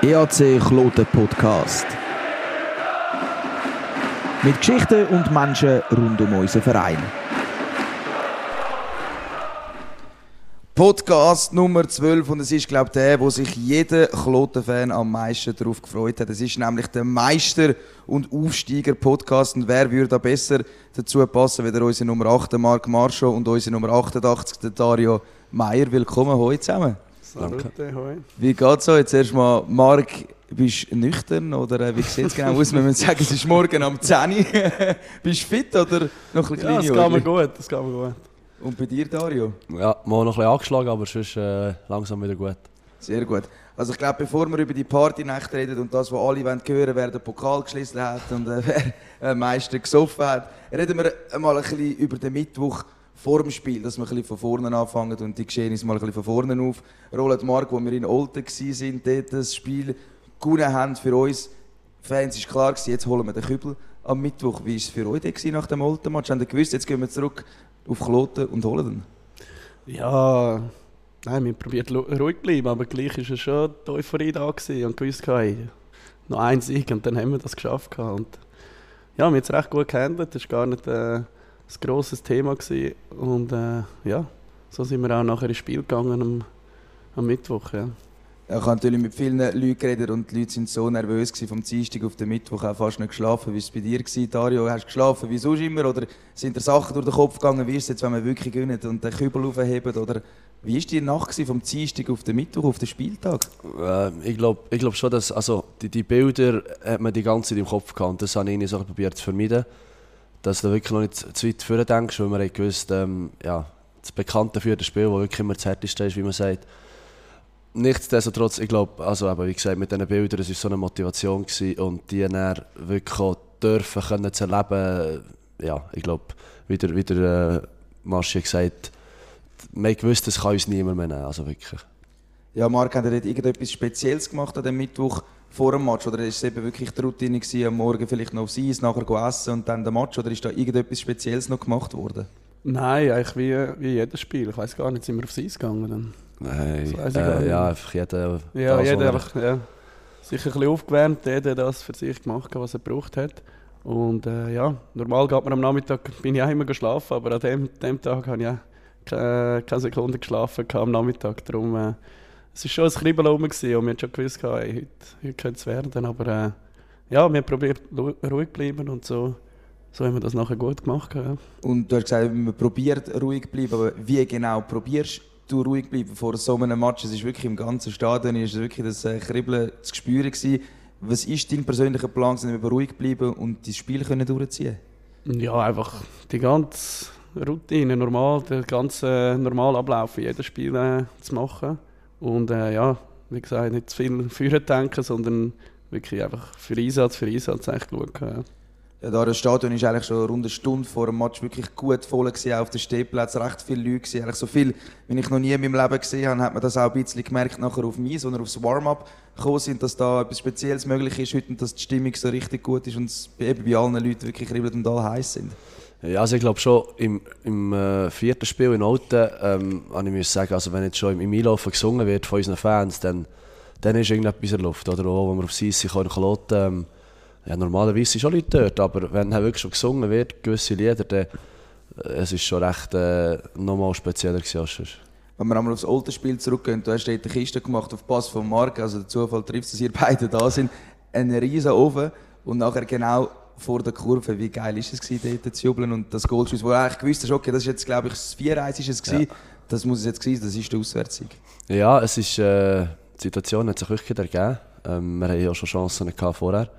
EAC Kloten Podcast. Mit Geschichten und Menschen rund um unseren Verein. Podcast Nummer 12 und es ist glaube ich der, wo sich jeder Kloten-Fan am meisten darauf gefreut hat. Es ist nämlich der Meister- und Aufsteiger-Podcast und wer würde da besser dazu passen, wie unser Nummer 8, Marc Marscho und unser Nummer 88, der Dario Meier. Willkommen heute zusammen. Danke. Hoi. Wie geht's so? Jetzt erstmal, Marc, bist du nüchtern oder äh, wie sieht es genau aus? Wir müssen sagen, es ist morgen am 10 Uhr. bist du fit oder noch ein bisschen Ja, das geht mir gut, das geht mir gut. Und bei dir, Dario? Ja, mal noch ein bisschen angeschlagen, aber sonst äh, langsam wieder gut. Sehr gut. Also ich glaube, bevor wir über die Partynacht reden und das, was alle wollen hören, wer den Pokal geschlossen hat und äh, wer am meisten gesoffen hat, reden wir mal ein bisschen über den Mittwoch vor dem Spiel, dass wir ein bisschen von vorne anfangen und die Geschehnisse mal ein bisschen von vorne auf. Roland Mark, wo wir in Olten waren, dort das Spiel gewonnen haben für uns. Fans ist klar jetzt holen wir den Kübel am Mittwoch. Wie war es für euch nach dem Olten-Match? Habt ihr gewusst, jetzt gehen wir zurück auf Kloten und holen den? Ja, nein, wir probiert lu- ruhig zu bleiben, aber gleich war es schon die Euphorie da und gewusst, hey, noch ein Sieg und dann haben wir das geschafft. Und ja, wir haben es recht gut gehandelt, das war gar nicht äh, ein grosses Thema. Gewesen. Und äh, ja, so sind wir auch nachher ins Spiel gegangen am, am Mittwoch. Ja. Ich habe natürlich mit vielen Leuten geredet und die Leute sind so nervös gewesen, vom Dienstag auf den Mittwoch auch fast nicht geschlafen. Wie war es bei dir? Gewesen, Dario? Hast du geschlafen wie sonst immer? Oder sind dir Sachen durch den Kopf gegangen, wie ist es jetzt, wenn wir wirklich gewinnen und den Kübel aufheben? Oder wie war die Nacht gewesen, vom Dienstag auf den Mittwoch, auf den Spieltag? Äh, ich glaube ich glaub schon, dass also, die, die Bilder hat man die ganze Zeit im Kopf gehabt. Das habe ich so probiert zu vermeiden. Dass du wirklich noch nicht zu weit vorne denkst, weil man gewusst, ähm, ja, das Bekannte für das Spiel, das wirklich immer das Härteste ist, wie man sagt. Nichtsdestotrotz, ich glaube, also eben, wie gesagt, mit diesen Bildern, es war so eine Motivation gewesen und die dann wirklich auch dürfen können zu erleben, ja, ich glaube, wie der, wie der äh, Marschi gesagt man gewusst, das kann uns niemand mehr nehmen, also wirklich. Ja, Marc, hat er irgendetwas Spezielles gemacht an dem Mittwoch vor dem Match? Oder ist es eben wirklich die Routine gewesen, am Morgen vielleicht noch aufs Eis, nachher essen und dann der Match? Oder ist da irgendetwas Spezielles noch gemacht worden? Nein, eigentlich wie, wie jedes Spiel. Ich weiß gar nicht, sind wir aufs Eis gegangen? Dann? Nein, äh, ja, einfach jeder. Ja, jeder er- einfach, ja, sicher ein bisschen aufgewärmt, jeder das für sich gemacht, was er gebraucht hat. Und äh, ja, normal geht man am Nachmittag, bin ich auch immer geschlafen, aber an dem, dem Tag habe ich auch keine, keine Sekunde geschlafen am Nachmittag. Darum, äh, es war schon ein Kribbeln rum und wir haben schon gewusst, hey, heute, heute könnte es werden. Aber äh, ja, wir haben probiert, ruhig zu bleiben und so, so haben wir das nachher gut gemacht. Ja. Und du hast gesagt, man probiert ruhig zu bleiben, aber wie genau probierst du ruhig zu bleiben vor so einem Match? Es ist wirklich im ganzen Stadion ist wirklich das äh, Kribbeln zu spüren gewesen. Was ist dein persönlicher Plan, gewesen, um ruhig zu bleiben und das Spiel können durchziehen? Ja, einfach die ganze Routine, normal, den ganzen normalen Ablauf in jedem Spiel äh, zu machen. Und äh, ja, wie gesagt, nicht zu viel führen denken, sondern wirklich einfach für Einsatz, für Einsatz echt schauen. Ja. Ja, da das Stadion ist eigentlich schon rund eine Stunde vor dem Match wirklich gut voll gewesen, auf den Stehplätzen, recht viele Leute gewesen, eigentlich so viel, wie ich noch nie in meinem Leben gesehen habe, hat man das auch ein bisschen gemerkt nachher auf mich, sondern aufs Warm-up gekommen sind, dass da etwas Spezielles möglich ist heute und dass die Stimmung so richtig gut ist und es eben bei allen Leuten wirklich kribbelt und alle heiß sind. Ja, also ich glaube schon, im, im äh, vierten Spiel in Alten, ähm, ich müssen sagen, also wenn jetzt schon im, im Einlaufen gesungen wird von unseren Fans, dann, dann ist irgendetwas in der Luft. Oder auch, wenn wir auf Seis sind, können Kloten, ähm, ja, normalerweise sind schon Leute dort, aber wenn dann wirklich schon gesungen wird, gewisse Lieder, dann äh, es ist schon recht äh, nochmal spezieller gewesen. Wenn wir einmal aufs alte Spiel zurückgehen, du hast dort eine Kiste gemacht auf Pass von Marc, also der Zufall trifft, dass ihr beide da sind, einen riesen Ofen und nachher genau vor der Kurve, wie geil ist es gewesen, dort zu jubeln und das Goalschuss, wo du eigentlich gewusst hast, okay, das ist jetzt glaube ich das 4-1 ist es gewesen, das muss es jetzt gewesen sein, das ist der Auswärtssieg. Ja, es ist, äh, die Situation hat sich wirklich wieder ergeben. Ähm, wir hatten ja schon Chancen gehabt vorher.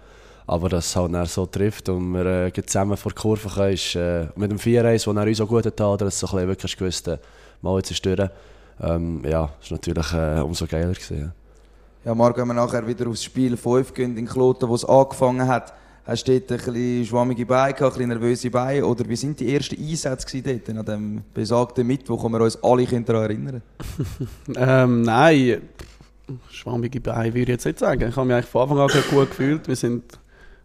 Aber dass es halt so trifft und wir äh, zusammen vor die Kurve können, ist äh, mit dem 4-1, das er uns auch gut hat, dass es so ein bisschen wirklich gewusst äh, mal jetzt durch. Ähm, ja, ist natürlich äh, umso geiler gewesen. Ja. Ja, Marc, wenn wir nachher wieder aufs Spiel 5 gehen, in Kloten, wo es angefangen hat, hast du dort ein bisschen schwammige Beine gehabt, ein bisschen nervöse Beine? Oder wie sind die ersten Einsätze dort, an dem besagten Mittwoch, wo wir uns alle daran erinnern Ähm, nein, schwammige Beine würde ich jetzt nicht sagen. Ich habe mich eigentlich von Anfang an gut gefühlt. Wir sind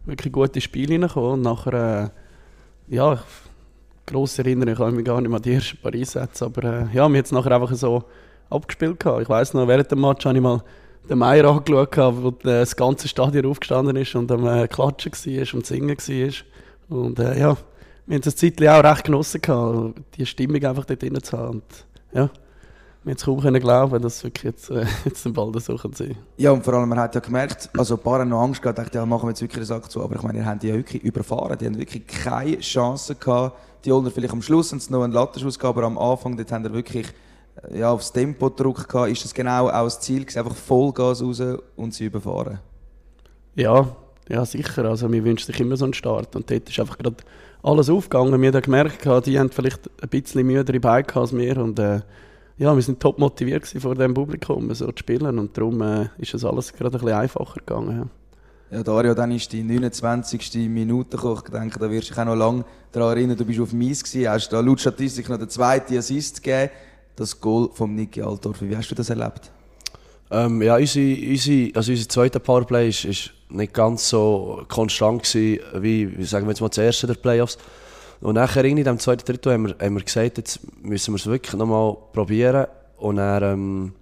wirklich gute Spiele reingekommen. Und nachher, äh, ja, grosse Erinnerung, ich kann mich gar nicht mehr an die ersten paar Einsätze. Aber äh, ja, wir haben es nachher einfach so abgespielt. Gehabt. Ich weiss noch, während dem Match habe ich mal den Meier angeschaut habe, wo das ganze Stadion aufgestanden ist und am äh, Klatschen war und Singen war. Und äh, ja, wir haben das Zeitchen auch recht genossen, gehabt, die Stimmung einfach dort drin zu haben. Und, ja, wir haben es kaum glauben, dass es wirklich jetzt, äh, jetzt bald so sein kann. Ja, und vor allem, man hat ja gemerkt, also ein paar haben noch Angst gehabt, dachte, ja, machen wir jetzt wirklich eine Sache zu, aber ich meine, ihr habt die ja wirklich überfahren, die haben wirklich keine Chance gehabt, die Older vielleicht am Schluss und noch einen Lattenschuss gehabt, aber am Anfang, dort haben wir wirklich ja, aufs Tempo Druck gehabt. Ist das genau auch das Ziel einfach Vollgas raus und sie überfahren? Ja, ja, sicher. Also, wir wünschen sich immer so einen Start. Und dort ist einfach gerade alles aufgegangen. Wir haben gemerkt, die haben vielleicht ein bisschen müdere Beine als wir. Und äh, ja, wir sind top motiviert vor dem Publikum, so zu spielen. Und darum äh, ist es alles gerade ein bisschen einfacher gegangen. Ja. Ja, Dario, dann ist die 29. Minute gekommen. Ich denke, da wirst du dich auch noch lange daran erinnern. Du bist auf Mies gewesen, hast da laut Statistik noch den zweiten Assist gegeben. Das Goal von Niki Altdorf. Wie hast du das erlebt? Ähm, ja, unsere, unsere, also unser zweiter Powerplay ist, ist nicht ganz so konstant gewesen, wie, wie sagen wir jetzt mal, das erste der Playoffs. Und nachher in dem zweiten Drittel haben wir, haben wir gesagt, jetzt müssen wir es wirklich nochmal probieren. Und dann, ähm,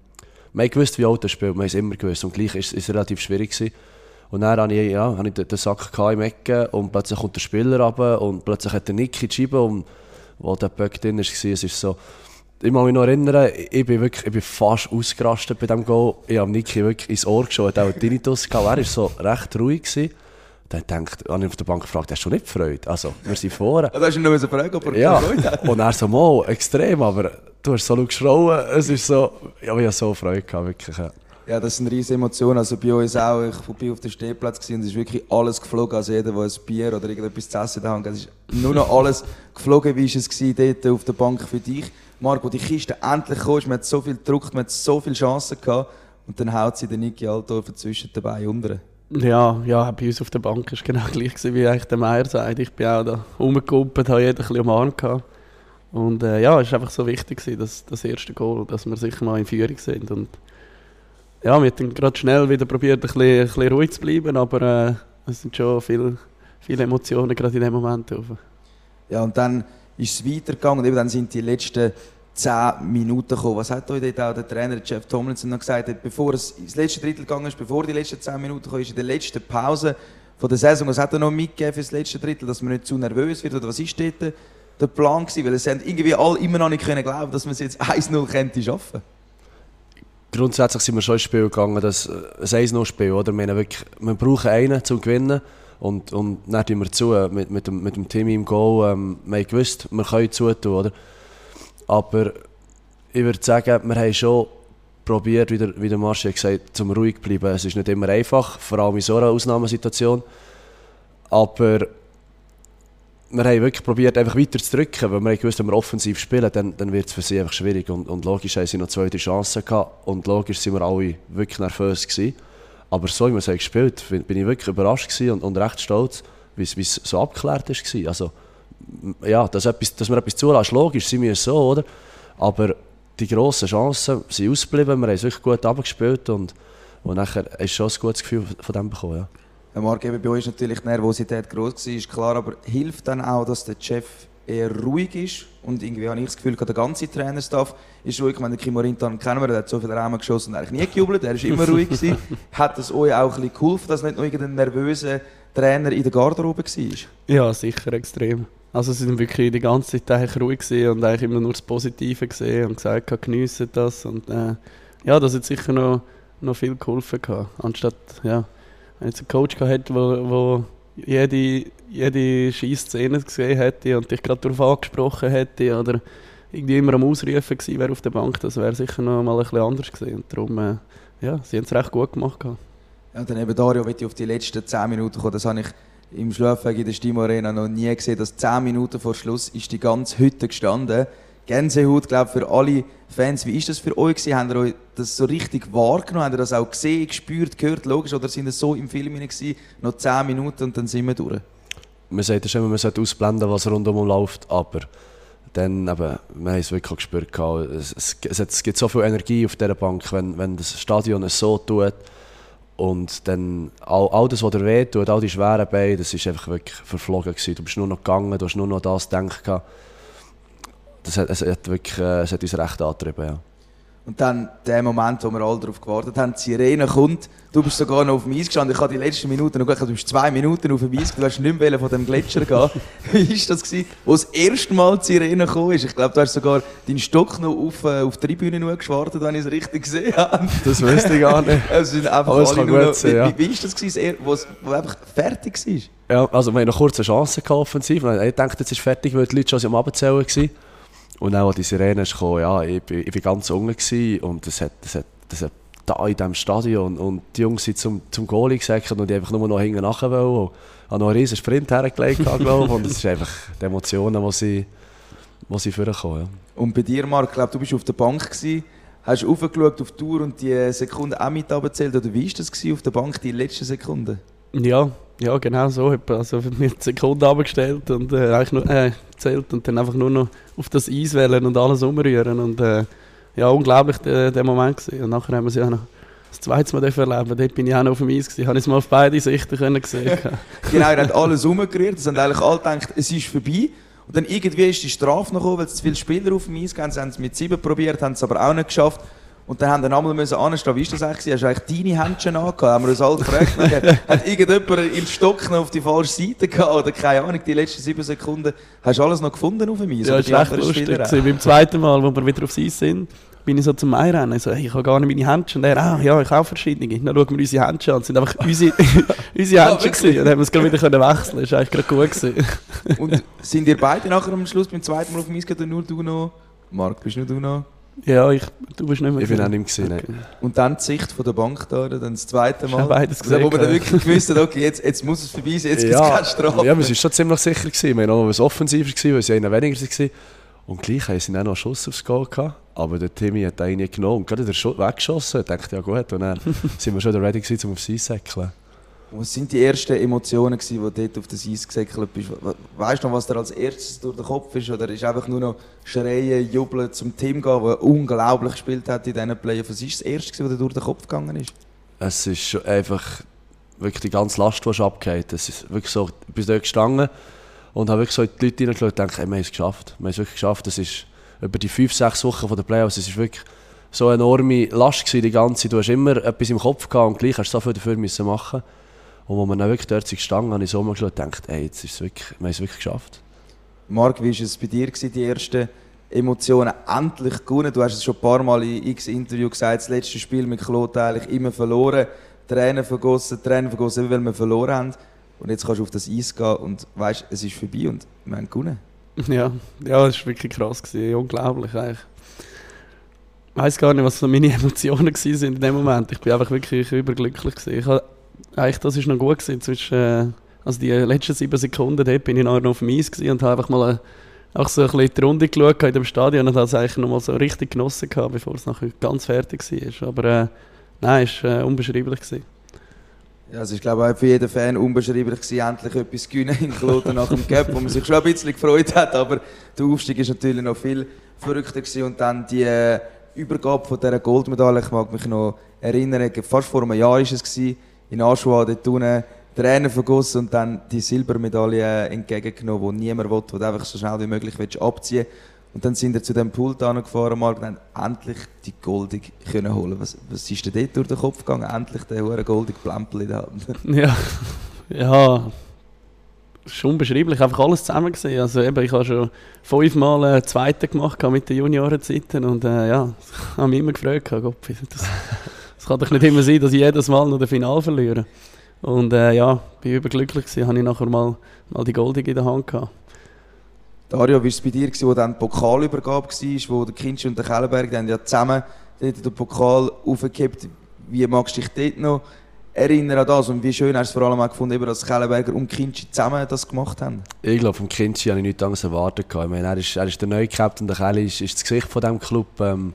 wir haben gewusst, wie Auto spielt, wir es immer gewusst. Und gleich ist es relativ schwierig gewesen. Und dann hatte ich, ja, hatte ich den Sack im Ecken und plötzlich kommt der Spieler runter und plötzlich hat der Niki die Scheibe und wo der Böck drin war, es ist so, ich kann mich noch erinnern, ich bin, wirklich, ich bin fast ausgerastet bei diesem Goal. Ich habe Niki wirklich ins Ohr geschaut, auch Tinnitus gehabt. Er war so recht ruhig. Gewesen. Dann denkt, habe ich auf der Bank gefragt, hast du nicht Freude? Also, wir sind vorne. Da hast du nur fragen, ob er ja. Freude hat. Und er so, mal, extrem, aber du hast so geschrauen. Es ist so, ja, ich habe so Freude gehabt, wirklich. Ja. Ja, das sind riesige Emotionen. Also bei uns auch. Ich war auf dem Stehplatz und es ist wirklich alles geflogen. Also jeder, der ein Bier oder irgendetwas zu essen hat, es ist nur noch alles geflogen. Wie war es dort auf der Bank für dich? Marco, die Kiste endlich kam, man hat so viel gedruckt, man hat so viele Chancen gehabt. Und dann haut sie den Niki Altdorfer zwischen dabei unter. Ja, ja, bei uns auf der Bank war es genau gleich, wie eigentlich der Meier sagt. Ich bin auch da rumgekumpelt, habe jeden ein bisschen umarmt. Gehabt. Und äh, ja, es war einfach so wichtig, dass, das erste Goal, dass wir sicher mal in Führung sind. Und ja, wir haben gerade schnell wieder probiert, ein bisschen, ein bisschen ruhig zu bleiben, aber äh, es sind schon viele, viele Emotionen gerade in dem Moment. Drauf. Ja, und dann ist es weitergegangen und eben dann sind die letzten zehn Minuten gekommen. Was hat euch auch der Trainer Jeff Tomlinson noch gesagt, bevor es ins letzte Drittel gegangen ist, bevor die letzten zehn Minuten gekommen ist, in der letzten Pause von der Saison, was hat er noch mitgegeben für das letzte Drittel, dass man nicht zu nervös wird oder was ist dort der Plan gewesen? Weil es haben irgendwie alle immer noch nicht können glauben, dass man es jetzt 1-0 könnte schaffen. Grundsätzlich sind wir schon ins Spiel gegangen, das ein 1-0-Spiel, oder? Wir, wirklich, wir brauchen einen zum Gewinnen. Und, und dann tun wir zu, mit, mit, dem, mit dem Team im Goal, ähm, wir haben gewusst, wir können zutun, oder? Aber ich würde sagen, wir haben schon probiert, wie der, wie der Marci gesagt zum ruhig bleiben. Es ist nicht immer einfach, vor allem in so einer Ausnahmesituation. Aber wir haben wirklich probiert, einfach weiter zu drücken, weil wir gewusst, wenn wir offensiv spielen, dann, dann wird es für sie einfach schwierig. Und, und logisch haben sie noch zwei, drei Chancen gehabt und logisch sind wir alle wirklich nervös gewesen. Aber so wie wir es gespielt haben, bin ich wirklich überrascht und, und recht stolz, wie es so abgeklärt war. Also, ja, dass, etwas, dass wir etwas zulassen, logisch, sind wir so, oder? Aber die grossen Chancen sind ausgeblieben, wir haben es wirklich gut abgespielt und, und nachher hast du schon ein gutes Gefühl von dem bekommen. Ja. Marc, bei euch ist natürlich die Nervosität groß ist klar, aber hilft dann auch, dass der Chef eher ruhig ist und irgendwie habe ich das Gefühl, der ganze Trainerstaff ist ruhig. Ich meine, den Kimorintan kennen wir, der hat so viele Rahmen geschossen und eigentlich nie gejubelt, er ist immer ruhig gewesen. Hat das euch auch ein bisschen geholfen, dass nicht nur irgendein nervöser Trainer in der Garderobe war? Ja, sicher, extrem. Also sie sind wirklich die ganze Zeit eigentlich ruhig und eigentlich immer nur das Positive gesehen und gesagt, geniessen das und äh, ja, das hat sicher noch, noch viel geholfen gehabt. Anstatt, ja, wenn jetzt einen Coach gehabt der wo jede jede scheiß Szene gesehen hätte und dich gerade darauf angesprochen hätte oder irgendwie immer am Ausrufen gewesen wäre auf der Bank, das wäre sicher noch mal ein bisschen anders gewesen. Und darum, äh, ja, sie haben es recht gut gemacht. Ja, und dann eben Dario, wenn ich auf die letzten 10 Minuten komme, das habe ich im Schlafweg in der Stimo Arena noch nie gesehen, dass 10 Minuten vor Schluss ist die ganze Hütte gestanden. Gänsehaut, glaube für alle Fans. Wie ist das für euch gewesen? Habt ihr euch das so richtig wahrgenommen? Habt ihr das auch gesehen, gespürt, gehört, logisch? Oder sind ihr so im Film gewesen, noch 10 Minuten und dann sind wir durch? man sagt immer, man sollte ausblenden, was rundum läuft, aber dann eben, wir haben es wirklich gespürt, es, es, es, gibt so viel Energie auf dieser Bank, wenn, wenn das Stadion es so tut und dann all, all das, was dir weh tut, all die schweren Beine, das ist einfach wirklich verflogen gewesen. Du bist nur noch gegangen, du hast nur noch das gedacht. Das hat, es, hat wirklich, äh, es hat uns recht angetrieben, ja. Und dann der Moment, wo wir alle darauf gewartet haben, die Sirene kommt, du bist sogar noch auf dem Eis gestanden, ich habe die letzten Minuten noch gesagt, du bist zwei Minuten auf dem Eis, du hast nicht mehr von dem Gletscher gehen. Wie war das, gewesen, wo das erste Mal die Sirene ist? Ich glaube, du hast sogar deinen Stock noch auf, äh, auf die Tribüne nur geschwartet, wenn ich es richtig gesehen habe. Das wüsste ich gar nicht. Es sind einfach Aber es alle nur noch, sein, wie, ja. wie, ist das gewesen, wo einfach fertig war? Ja, also wir haben noch kurz eine Chance gehabt, offensiv. Ich dachte, jetzt ist fertig, weil die Leute schon am Abzählen waren. Und dann, als die Sirene ist gekommen, ja, ich, bin- ich bin ganz unten und das hat, das hat, das hat da in diesem Stadion und die Jungs sind zum, zum Goalie gesäckert und die einfach nur noch hinten nachher wollen. Ich habe noch einen riesen Sprint hergelegt, glaube ich, und es ist einfach die Emotionen, die sie, die sie vorkommen. Ja. Und bei dir, Marc, ich glaube, du bist auf der Bank gewesen, hast aufgeschaut auf die Tour und die Sekunden auch mit abgezählt, oder wie war das gewesen, auf der Bank, die letzten Sekunden? Ja, ja, genau so. Also mir die Sekunden abgestellt und äh, eigentlich nur, äh, gezählt und dann einfach nur noch auf das Eis wählen und alles umrühren. Und äh, ja, unglaublich der, der Moment gewesen. Und nachher haben wir es ja noch das zweite Mal erleben. Dort bin ich auch noch auf dem Eis gewesen. Habe ich es mal auf beide Sichten können sehen. Genau, er hat alles umgerührt, es haben eigentlich alle gedacht, es ist vorbei. Und dann irgendwie ist die Strafe noch gekommen, weil es zu viele Spieler auf dem Eis gab. Sie haben es mit sieben probiert, haben es aber auch nicht geschafft. Und dann haben dann einmal müssen anstehen, wie ist das eigentlich? Hast du eigentlich deine Händchen angehabt? Haben wir uns alle gefragt. Hat irgendjemand im Stock noch auf die falsche Seite gehabt oder keine Ahnung, die letzten sieben Sekunden. Hast du alles noch gefunden auf Eis? ja, das war echt lustig. Auch? gewesen. Beim zweiten Mal, wo wir wieder aufs Eis sind, bin ich so zum Einrennen. Ich so, hey, ich habe gar nicht meine Händchen. Und er, ah, ja, ich habe verschiedene. Dann schauen wir unsere Händchen an. Es sind einfach unsere, unsere Ja, Händchen wirklich? gewesen. Und dann haben wir es gerade wieder können wechseln. Das war eigentlich gerade gut. Gewesen. Und sind ihr beide nachher am Schluss beim zweiten Mal auf dem Eis gegangen, oder nur du noch? Marc, bist nur du noch? Ja, ich, du bist nicht mehr Ich bin auch nicht mehr gesehen. Und dann die Sicht von der Bank da, dann das zweite Ich Mal. habe beides Also, wo man dann gesehen. wirklich gewusst hat, okay, jetzt, jetzt muss es vorbei sein, jetzt gibt es keine Strafe. ja, wir waren schon ziemlich sicher. Gewesen. Wir waren noch offensiver, gewesen, weil sie einer weniger waren. Und gleich haben sie dann noch einen Schuss aufs Goal gehabt. Aber der Timmy hat einen genommen und gerade den Schuss weggeschossen. Ich dachte, ja gut. Und dann sind wir schon ready gewesen, um aufs Eis zu säckeln. Was sind die ersten Emotionen, wo du dort auf das Eis gesäckelt bist? We- Weißt du noch, was dir als erstes durch den Kopf ist? Oder ist einfach nur noch schreien, jubeln, zum Team gehen, das unglaublich gespielt hat in diesen Playoffs? Was ist das erste, gewesen, was dir durch den Kopf gegangen ist? Es ist einfach wirklich die ganze Last, die ist abgehakt. Es ist wirklich so, ich bin dort gestanden und habe wirklich so in die Leute hineingeschaut und gedacht, hey, wir haben es geschafft. Wir haben es wirklich geschafft. Es ist über die fünf, sechs Wochen von der Playoffs, es ist wirklich so eine enorme Last gewesen, die ganze. Du hast immer etwas im Kopf gehabt und gleich hast du so viel dafür müssen machen. Und als wir dann wirklich dort sind gestanden, habe ich so umgeschaut und gedacht, hey, jetzt ist es wirklich, wir haben es wirklich geschafft. Marc, wie war es bei dir, gewesen, die ersten Emotionen? Endlich gewonnen. Du hast es schon ein paar Mal in x Interview gesagt, das letzte Spiel mit Claude eigentlich immer verloren. Tränen vergossen, Tränen vergossen, weil wir verloren haben. Und jetzt kannst du auf das Eis gehen und weißt, es ist vorbei und wir haben gewonnen. Ja, ja, das war wirklich krass. Gewesen. Unglaublich eigentlich. Ich weiß gar nicht, was so meine Emotionen waren in dem Moment. Ich bin einfach wirklich überglücklich. Gewesen. Ich hab, eigentlich, das war noch gut. Gewesen, zwischen, äh, also die letzten sieben Sekunden dort bin ich noch auf dem Eis und habe einfach mal äh, auch so ein bisschen die Runde geschaut in dem Stadion und habe es eigentlich noch mal so richtig genossen, gehabt, bevor es nachher ganz fertig war. Aber äh, nein, es war äh, unbeschreiblich. Gewesen. Ja, es ist glaube ich auch für jeden Fan unbeschreiblich gewesen, endlich etwas gewinnen in Kloten nach dem Cup, wo man sich schon ein bisschen gefreut hat, aber der Aufstieg ist natürlich noch viel verrückter gewesen und dann die äh, Übergabe von dieser Goldmedaille, ich mag mich noch erinnern, fast vor einem Jahr war es gewesen, in Aschua, dort unten Tränen vergossen und dann die Silbermedaille äh, entgegengenommen, die niemand will, die einfach so schnell wie möglich willst abziehen und dann sind wir zu dem Pult gefahren und haben endlich die Goldig können holen. Was, was ist dir dort durch den Kopf gegangen? Endlich der hure Goldig Plempel in der Hand. Ja, ja, schon unbeschreiblich, einfach alles zusammen gesehen. Also eben, ich habe schon fünfmal einen zweiten gemacht mit den Juniorenzeiten und äh, ja, ich habe mich immer gehabt, Gott, das, das kann doch nicht immer sein, dass ich jedes Mal noch das Final verliere. Und äh, ja, bin überglücklich gewesen, habe ich nachher mal, mal die Goldige in der Hand gehabt. Dario, wie war es bei dir, gewesen, wo dann die Pokalübergabe war, wo der Kinsch und der Kellenberg dann ja zusammen dort den Pokal aufgekippt Wie magst du dich dort noch erinnern an das? Und wie schön hast du es vor allem auch gefunden, eben, dass Kellenberger und Kinsch zusammen das gemacht haben? Ich glaube, vom Kindschi habe ich nichts anderes erwartet. Ich meine, er, ist, er ist der neue Captain, der Kelly ist, ist das Gesicht von diesem Club. Ähm,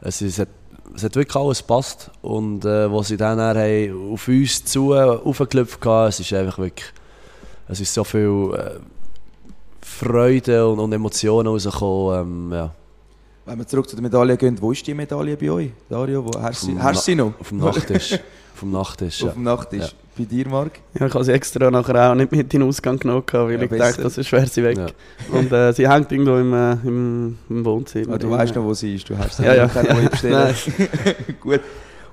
es, ist, es, hat, es hat wirklich alles gepasst. Und äh, was sie dann haben auf uns zu aufgeklopft haben, es ist einfach wirklich... Es ist so viel äh, Freude und, und Emotionen rausgekommen. Ähm, ja. Wenn wir zurück zu der Medaille gehen, wo ist die Medaille bei euch, Dario? Wo, hast, sie, hast sie noch? Auf dem Nachttisch. auf dem Nachttisch, ja. Auf dem Nachttisch. Ja. Bei dir, Marc? Ja, ich habe sie extra nachher auch nicht mit in den Ausgang genommen, weil Ja, ich besser. dachte, das ist schwer sie weg. Ja. Und äh, sie hängt irgendwo im, äh, im, im Wohnzimmer. Ah, du weißt noch, wo sie ist. Du hast sie Ja, ja. keine neue bestellen. Gut.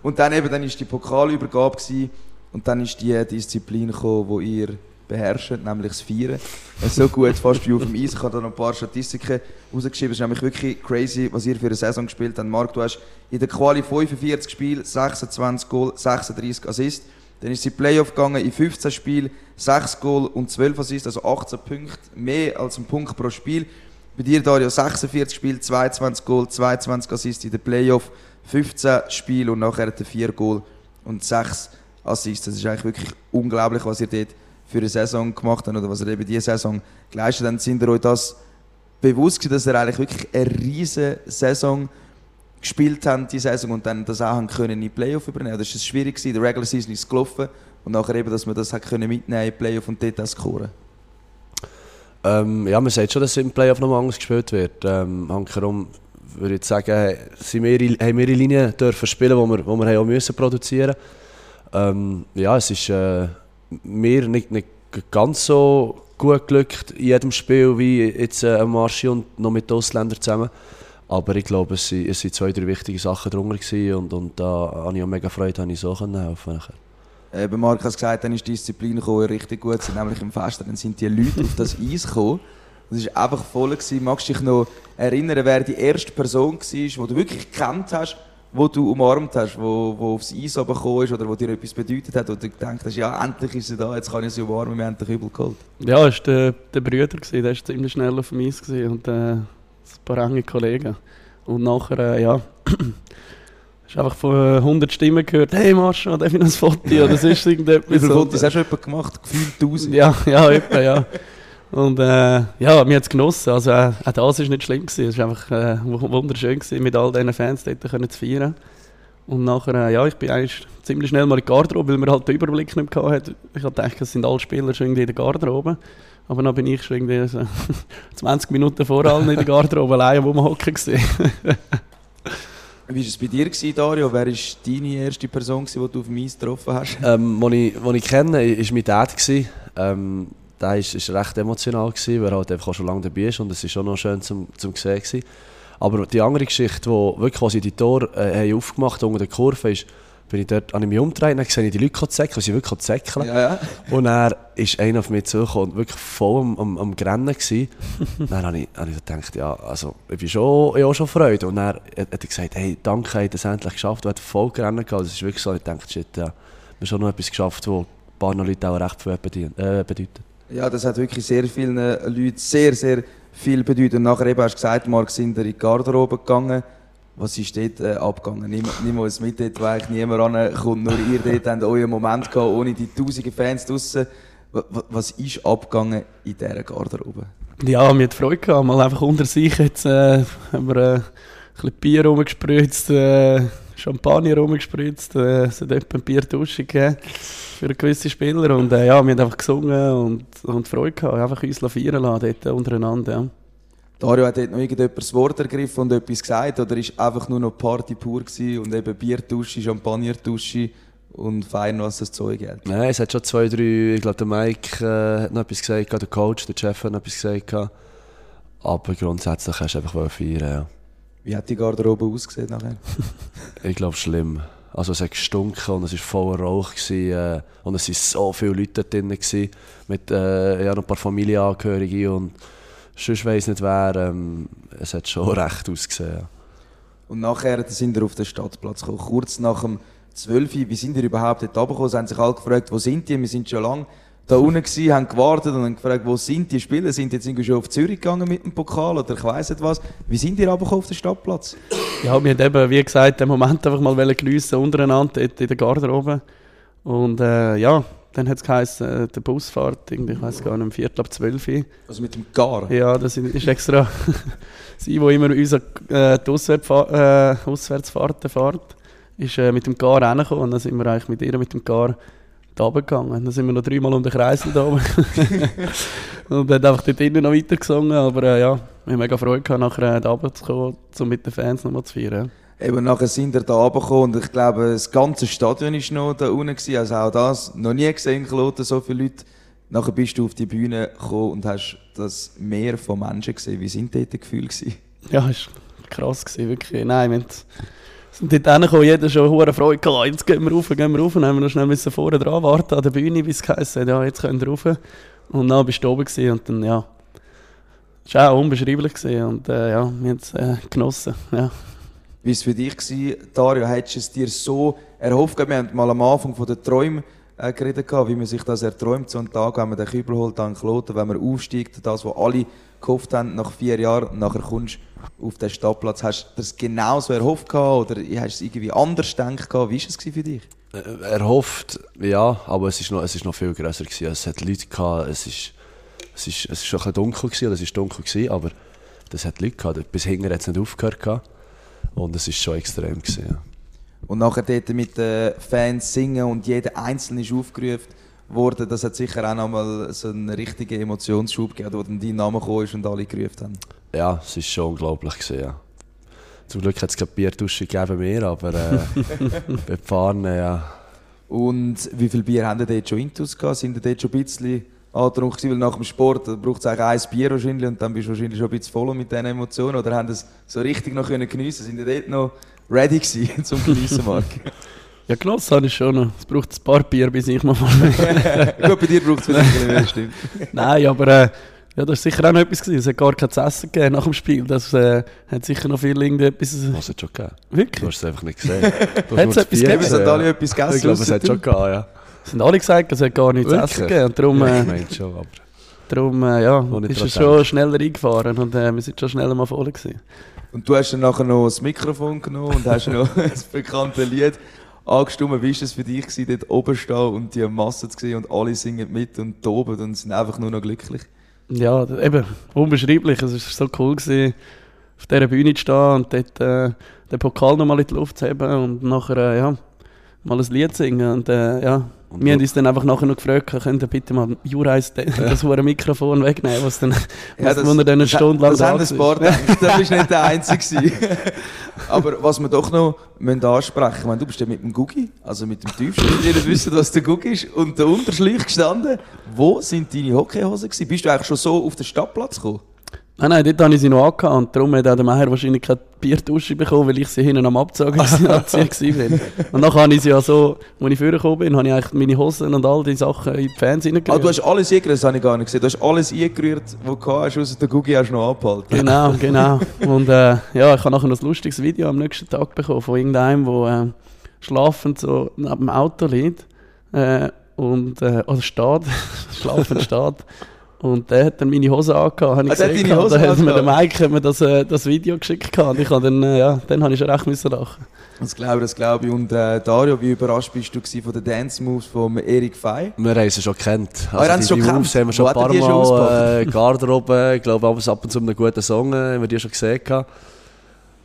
Und dann eben, dann ist die Pokalübergabe gewesen, und dann ist die Disziplin gekommen, wo ihr beherrscht, nämlich das. Äh, So gut, fast wie auf dem Eis. Ich habe da noch ein paar Statistiken rausgeschrieben. Es ist nämlich wirklich crazy, was ihr für eine Saison gespielt habt. Marc, du hast in der Quali 45 Spiele, 26 Goal, 36 Assists. Dann ist sie Playoff gegangen in 15 Spielen, 6 Goal und 12 Assists, also 18 Punkte, mehr als ein Punkt pro Spiel. Bei dir, Dario, 46 Spiele, 22 Goal, 22 Assists in der Playoff, 15 Spiele und nachher hat er 4 Goal und 6 Assists. Das ist eigentlich wirklich unglaublich, was ihr dort für eine Saison gemacht habt oder was ihr eben diese Saison geleistet habt. Sind ihr euch das bewusst gewesen, dass ihr eigentlich wirklich eine riesige Saison gespielt habt, die Saison, und dann das auch haben können in die Playoff übernehmen? Das ist schwierig gewesen, der Regular Season ist gelaufen und nachher eben, dass man das hat können mitnehmen in die Playoff und dort scoren. Ähm, ja, man sagt schon, dass im Playoff noch mal anders gespielt wird. Ähm, Hankerum würde ich sagen, hey, wir, haben in Linien dürfen spielen, wo wir, wo wir haben auch müssen produzieren ähm, Ja, es ist äh, mir nicht, nicht ganz so gut glückt in jedem Spiel wie jetzt äh, Marschi und noch mit den Ausländern zusammen. Aber ich glaube, es waren zwei, drei wichtige Sachen drunter und, und da habe ich auch mega Freude, dass ich so helfen. Äh, bei Marc hat es gesagt, dann ist die Disziplin gekommen, richtig gut, sind nämlich im Fest, dann sind die Leute auf das Eis gekommen. Es war einfach voll. Gewesen. Magst du dich noch erinnern, wer die erste Person war, die du wirklich gekannt hast, wo du umarmt hast, wo, wo aufs Eis gekommen ist oder wo dir etwas bedeutet hat, wo du gedacht hast, ja, endlich ist sie da, jetzt kann ich sie umarmen, wir haben den Kübel geholt. Ja, das war der, der Brüder, gewesen, der war ziemlich schnell auf dem Eis gewesen und äh, ein paar enge Kollegen. Und nachher, äh, ja, hast du einfach von äh, 100 Stimmen gehört, hey Marsch, darf ich noch ein Foto? Oder das ist Wie irgendetwas. viele Fotos hast du jemand gemacht? Gefühlt 1000. Ja, ja, etwa, ja. Und äh, ja, wir haben es genossen. Also, äh, auch das war nicht schlimm. Gewesen. Es war einfach äh, wu- wunderschön, gewesen, mit all diesen Fans dort können zu feiern. Und nachher, äh, ja, ich bin eigentlich ziemlich schnell mal in die Garderobe, weil man halt den Überblick nicht mehr hatte. Ich hatte gedacht, es sind alle Spieler schon irgendwie in der Garderobe. Aber dann bin ich schon irgendwie so 20 Minuten vor allen in der Garderobe allein wo man hocken. Wie war es bei dir, gewesen, Dario? Wer war deine erste Person, gewesen, die du auf dem Eis getroffen hast? Ähm, den ich, den ich kenne, war mein Dad. gewesen. Ähm, war ist, ist recht emotional, gewesen, weil er halt einfach schon lange dabei ist und es war schon noch schön zum, zum sehen. Gewesen. Aber die andere Geschichte, wo wirklich, als die Tore äh, aufgemacht unter der Kurve, ist, bin ich dort an mich umgedreht und sehe die Leute zäckeln, sie wirklich zäckeln. Ja, ja. Und er ist einer auf mich zugekommen und wirklich voll am, am, am Grennen gewesen. dann habe ich, habe ich gedacht, ja, also, ich bin schon, ich habe auch schon Freude. Und er hat er gesagt, hey, danke, ich das endlich geschafft. Du hast voll Grennen gehabt. Das ist wirklich so, ich dachte, shit, ja, wir haben schon noch etwas geschafft, was ein paar Leute auch recht viel äh, bedeutet. Ja, das hat wirklich sehr vielen Leuten sehr, sehr viel bedeutet. Und nachher eben hast du gesagt, Marc, sind in die Garderobe gegangen. Was ist dort äh, abgegangen? Nimm, uns mit dort, wo eigentlich niemand rankommt. Nur ihr dort habt euren Moment gehabt, ohne die tausenden Fans draussen. Wa- wa- Was ist abgegangen in dieser Garderobe? Ja, mir hat Freude gehabt, mal einfach unter sich jetzt äh, haben wir äh, ein bisschen Bier rumgespritzt, äh, Champagner rumgespritzt, äh, es hat etwa ein Bierdusche gegeben für gewisse Spieler und äh, ja, wir haben einfach gesungen und, und Freude gehabt, einfach uns feiern lassen dort untereinander, ja. Dario hat dort noch irgendjemand das Wort ergriffen und etwas gesagt? Oder ist einfach nur noch Party pur gewesen und eben Bierdusche, Champagnerdusche und fein, was das Zeug hält? Nein, es hat schon zwei, drei, ich glaube, der Mike äh, hat noch etwas gesagt, der Coach, der Chef hat noch etwas gesagt. Aber grundsätzlich hast du einfach feiern, ja. Wie hat die Garderobe ausgesehen nachher? Ich glaube, schlimm. Also es hat gestunken und es war voller Rauch. Gewesen, äh, und es waren so viele Leute drin. Gewesen, mit äh, noch ein paar Familienangehörigen und sonst weiss nicht wer. Ähm, es hat schon recht ausgesehen. Und nachher sind wir auf den Stadtplatz gekommen. Kurz nach dem 12 Uhr, wie sind wir überhaupt dort runtergekommen? Sie haben sich alle gefragt, wo sind die? Wir sind schon lange da unten gewesen, haben gewartet und haben gefragt, wo sind die Spieler? Sind die jetzt irgendwie schon auf Zürich gegangen mit dem Pokal oder ich weiss nicht was? Wie sind die runtergekommen auf den Stadtplatz? Ja, wir haben eben, wie gesagt, den Moment einfach mal geniessen untereinander dort in der Garderobe und äh, ja, dann hat es geheißen, äh, der Busfahrt, irgendwie, ich weiß gar nicht, um Viertel ab zwölf. Also mit dem Gar? Ja, das ist extra sie, wo immer unsere äh, die äh, Auswärtsfahrten fährt, ist äh, mit dem Gar reingekommen und dann sind wir eigentlich mit ihr mit dem Gar da runtergegangen. Dann sind wir noch dreimal um den Kreisel da oben. und hat einfach dort innen noch weiter gesungen. Aber äh, ja, wir haben mega Freude gehabt, nachher äh, da runterzukommen, um mit den Fans nochmal zu feiern. Eben nachher sind wir da runtergekommen und ich glaube, das ganze Stadion war noch da unten. Gewesen. Also auch das, noch nie gesehen Kloten, so viele Leute. Nachher bist du auf die Bühne gekommen und hast das Meer von Menschen gesehen. Wie sind dort die Gefühle? Ja, es war krass, gewesen, wirklich. Nein, wir dort hingekommen, jeder schon hohe Freude gehabt. Jetzt gehen wir rauf, gehen wir rauf. Dann haben wir noch schnell müssen vorne dran warten an der Bühne, wie es geheißen. Ja, jetzt können wir rauf. Und dann bist du oben gewesen und dann, ja, es war auch unbeschreiblich gewesen und äh, ja, wir haben es äh, genossen, ja. Wie war es für dich, gewesen, Dario? Hättest du es dir so erhofft? Wir haben mal am Anfang von den Träumen äh, geredet, wie man sich das erträumt, so einen Tag, wenn man den Kübel holt an Kloten, wenn man aufsteigt, das, was alle gehofft haben nach vier Jahren, nachher kommst du auf den Stadtplatz. Hast du das genauso erhofft gehabt, oder hast du es irgendwie anders gedacht? Wie war es für dich? Äh, erhofft, ja, aber es ist noch, noch viel grösser gewesen. Es hat Leute gehabt, es ist, es ist, es ist schon dunkel gewesen, es ist dunkel gewesen, aber das hat Leute gehabt. Bis hinten hat es nicht aufgehört gehabt. Und es ist schon extrem gewesen, ja. Und nachher dort mit den Fans singen und jeder Einzelne ist aufgerufen worden, das hat sicher auch nochmal so einen richtigen Emotionsschub gegeben, wo dann dein Name gekommen ist und alle gerufen haben. Ja, es ist schon unglaublich gewesen, ja. Zum Glück hat es keine Bierdusche gegeben mir, aber äh, bei Pfarne, ja. Und wie viel Bier haben ihr dort schon intus gehabt? Sind ihr dort schon ein bisschen angetrunken Weil nach dem Sport braucht es eigentlich ein Bier wahrscheinlich und dann bist du wahrscheinlich schon ein bisschen voll mit diesen Emotionen. Oder haben das so richtig noch können geniessen Sind ihr dort noch ready gewesen zum Geniessen, Marc? ja, genossen habe ich schon noch. Es braucht ein paar Bier, bis ich mal Gut, bei dir braucht es vielleicht mehr, stimmt. Nein, aber... Äh, ja, das war sicher auch noch etwas. Gewesen. Es hat gar kein Essen gegeben nach dem Spiel. Das äh, hat sicher noch viel irgendetwas... Was hat schon gegeben? Wirklich? Du hast es einfach nicht gesehen. hat es etwas gegeben? Es hat alle etwas gegessen. Ich glaube, es hat schon gegeben, ja. Es haben alle gesagt, es hat gar nichts zu essen gegeben. Und darum, ja, äh, ich meine schon, aber... Darum äh, ja, ist es schon schneller eingefahren und äh, wir sind schon schneller mal voll gewesen. Und du hast dann nachher noch das Mikrofon genommen und hast noch das bekannte Lied angestimmt. Wie war es für dich, gewesen, dort oben stehen und die Masse zu sehen und alle singen mit und toben und sind einfach nur noch glücklich? Ja, eben, unbeschreiblich. Es war so cool, gewesen, auf dieser Bühne zu stehen und dort äh, den Pokal nochmal in die Luft zu haben und nachher, äh, ja, mal ein Lied singen. Und, äh, ja, und wir haben uns dann einfach nachher noch gefragt, könnt ihr bitte mal Jurais das hohe Mikrofon wegnehmen, was dann ja, das, wir dann eine Stunde lang das haben ein paar gedacht, da bist nicht der Einzige Aber was wir doch noch müssen ansprechen müssen, meine, du bist ja mit dem Gugi, also mit dem Tiefsten, nicht wissen, was der Gugi ist, und der Unterschleich gestanden. Wo sind deine Hockeyhosen gewesen? Bist du eigentlich schon so auf den Stadtplatz gekommen? Nein, nein, dort habe ich sie noch angehabt und darum hat auch der Meier wahrscheinlich keine Bierdusche bekommen, weil ich sie hinten am Abzogen war. und dann habe ich sie ja so, als ich vorgekommen bin, habe ich eigentlich meine Hosen und all die Sachen in die Fans reingerührt. Ah, du hast alles eingerührt, das habe ich gar nicht gesehen. Du hast alles eingerührt, was du hast, außer der Gugi hast du noch abgehalten. Genau, genau. Und äh, ja, ich habe nachher noch ein lustiges Video am nächsten Tag bekommen von irgendeinem, der äh, schlafend so neben dem Auto liegt. Äh, und, äh, oder steht, schlafend steht. Und der hat dann meine Hose angehabt, habe ich ah, gesehen. Hose da hat mir der Mike hat mir das, äh, das Video geschickt und ich dann, äh, ja, dann habe ich schon recht müssen lachen. Das glaube ich, das glaube ich. Und äh, Dario, wie überrascht bist du von den Dance Moves von Erik Fey? Wir haben sie schon kennt. Also ah, die, schon die Moves haben wir schon ein paar Mal äh, Garderobe, ich glaube ab und zu einem guten Song, äh, haben wir die schon gesehen.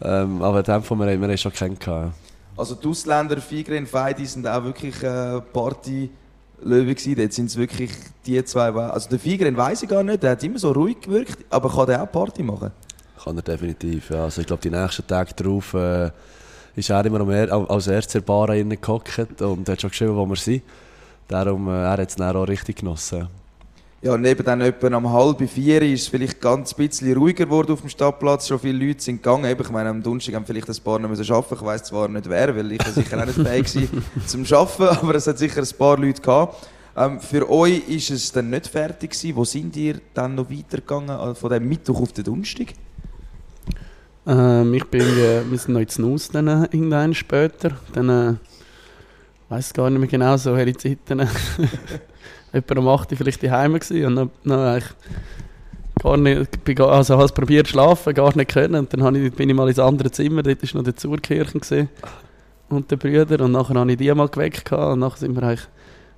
Ähm, aber in dem Fall, wir haben wir schon kennt. Also die Ausländer, Figren, Fey, die sind auch wirklich äh, Party... Löwe gewesen. Dort sind es wirklich die zwei. Also der Figren weiß ich gar nicht, der hat immer so ruhig gewirkt, aber kann der auch Party machen? Kann er definitiv, ja. Also ich glaube, die nächsten Tage darauf äh, ist er immer mehr als der Bar gehockt und hat schon geschrieben, wo wir sind. Darum, äh, er hat es auch richtig genossen. Ja, neben dann etwa um halb vier ist es vielleicht ganz ein bisschen ruhiger geworden auf dem Stadtplatz. Schon viele Leute sind gegangen. Ich meine, am Donnerstag haben vielleicht ein paar noch müssen arbeiten. Ich weiß zwar nicht wer, weil ich sicher auch nicht fähig war zum Arbeiten, aber es hat sicher ein paar Leute gehabt. Ähm, für euch ist es dann nicht fertig gewesen. Wo sind ihr dann noch weitergegangen also von dem Mittwoch auf den Donnerstag? Ähm, ich bin, äh, wir sind noch ins Nuss dann äh, irgendwann später. Dann, äh, weiß gar nicht mehr genau, so welche Zeiten. etwa um 8 Uhr vielleicht daheim gewesen und dann, dann gar nicht, also habe es probiert zu schlafen, gar nicht können und dann ich, bin ich mal ins andere Zimmer, dort war noch der Zurkirchen und der Brüder und nachher habe ich die mal geweckt und nachher sind wir eigentlich,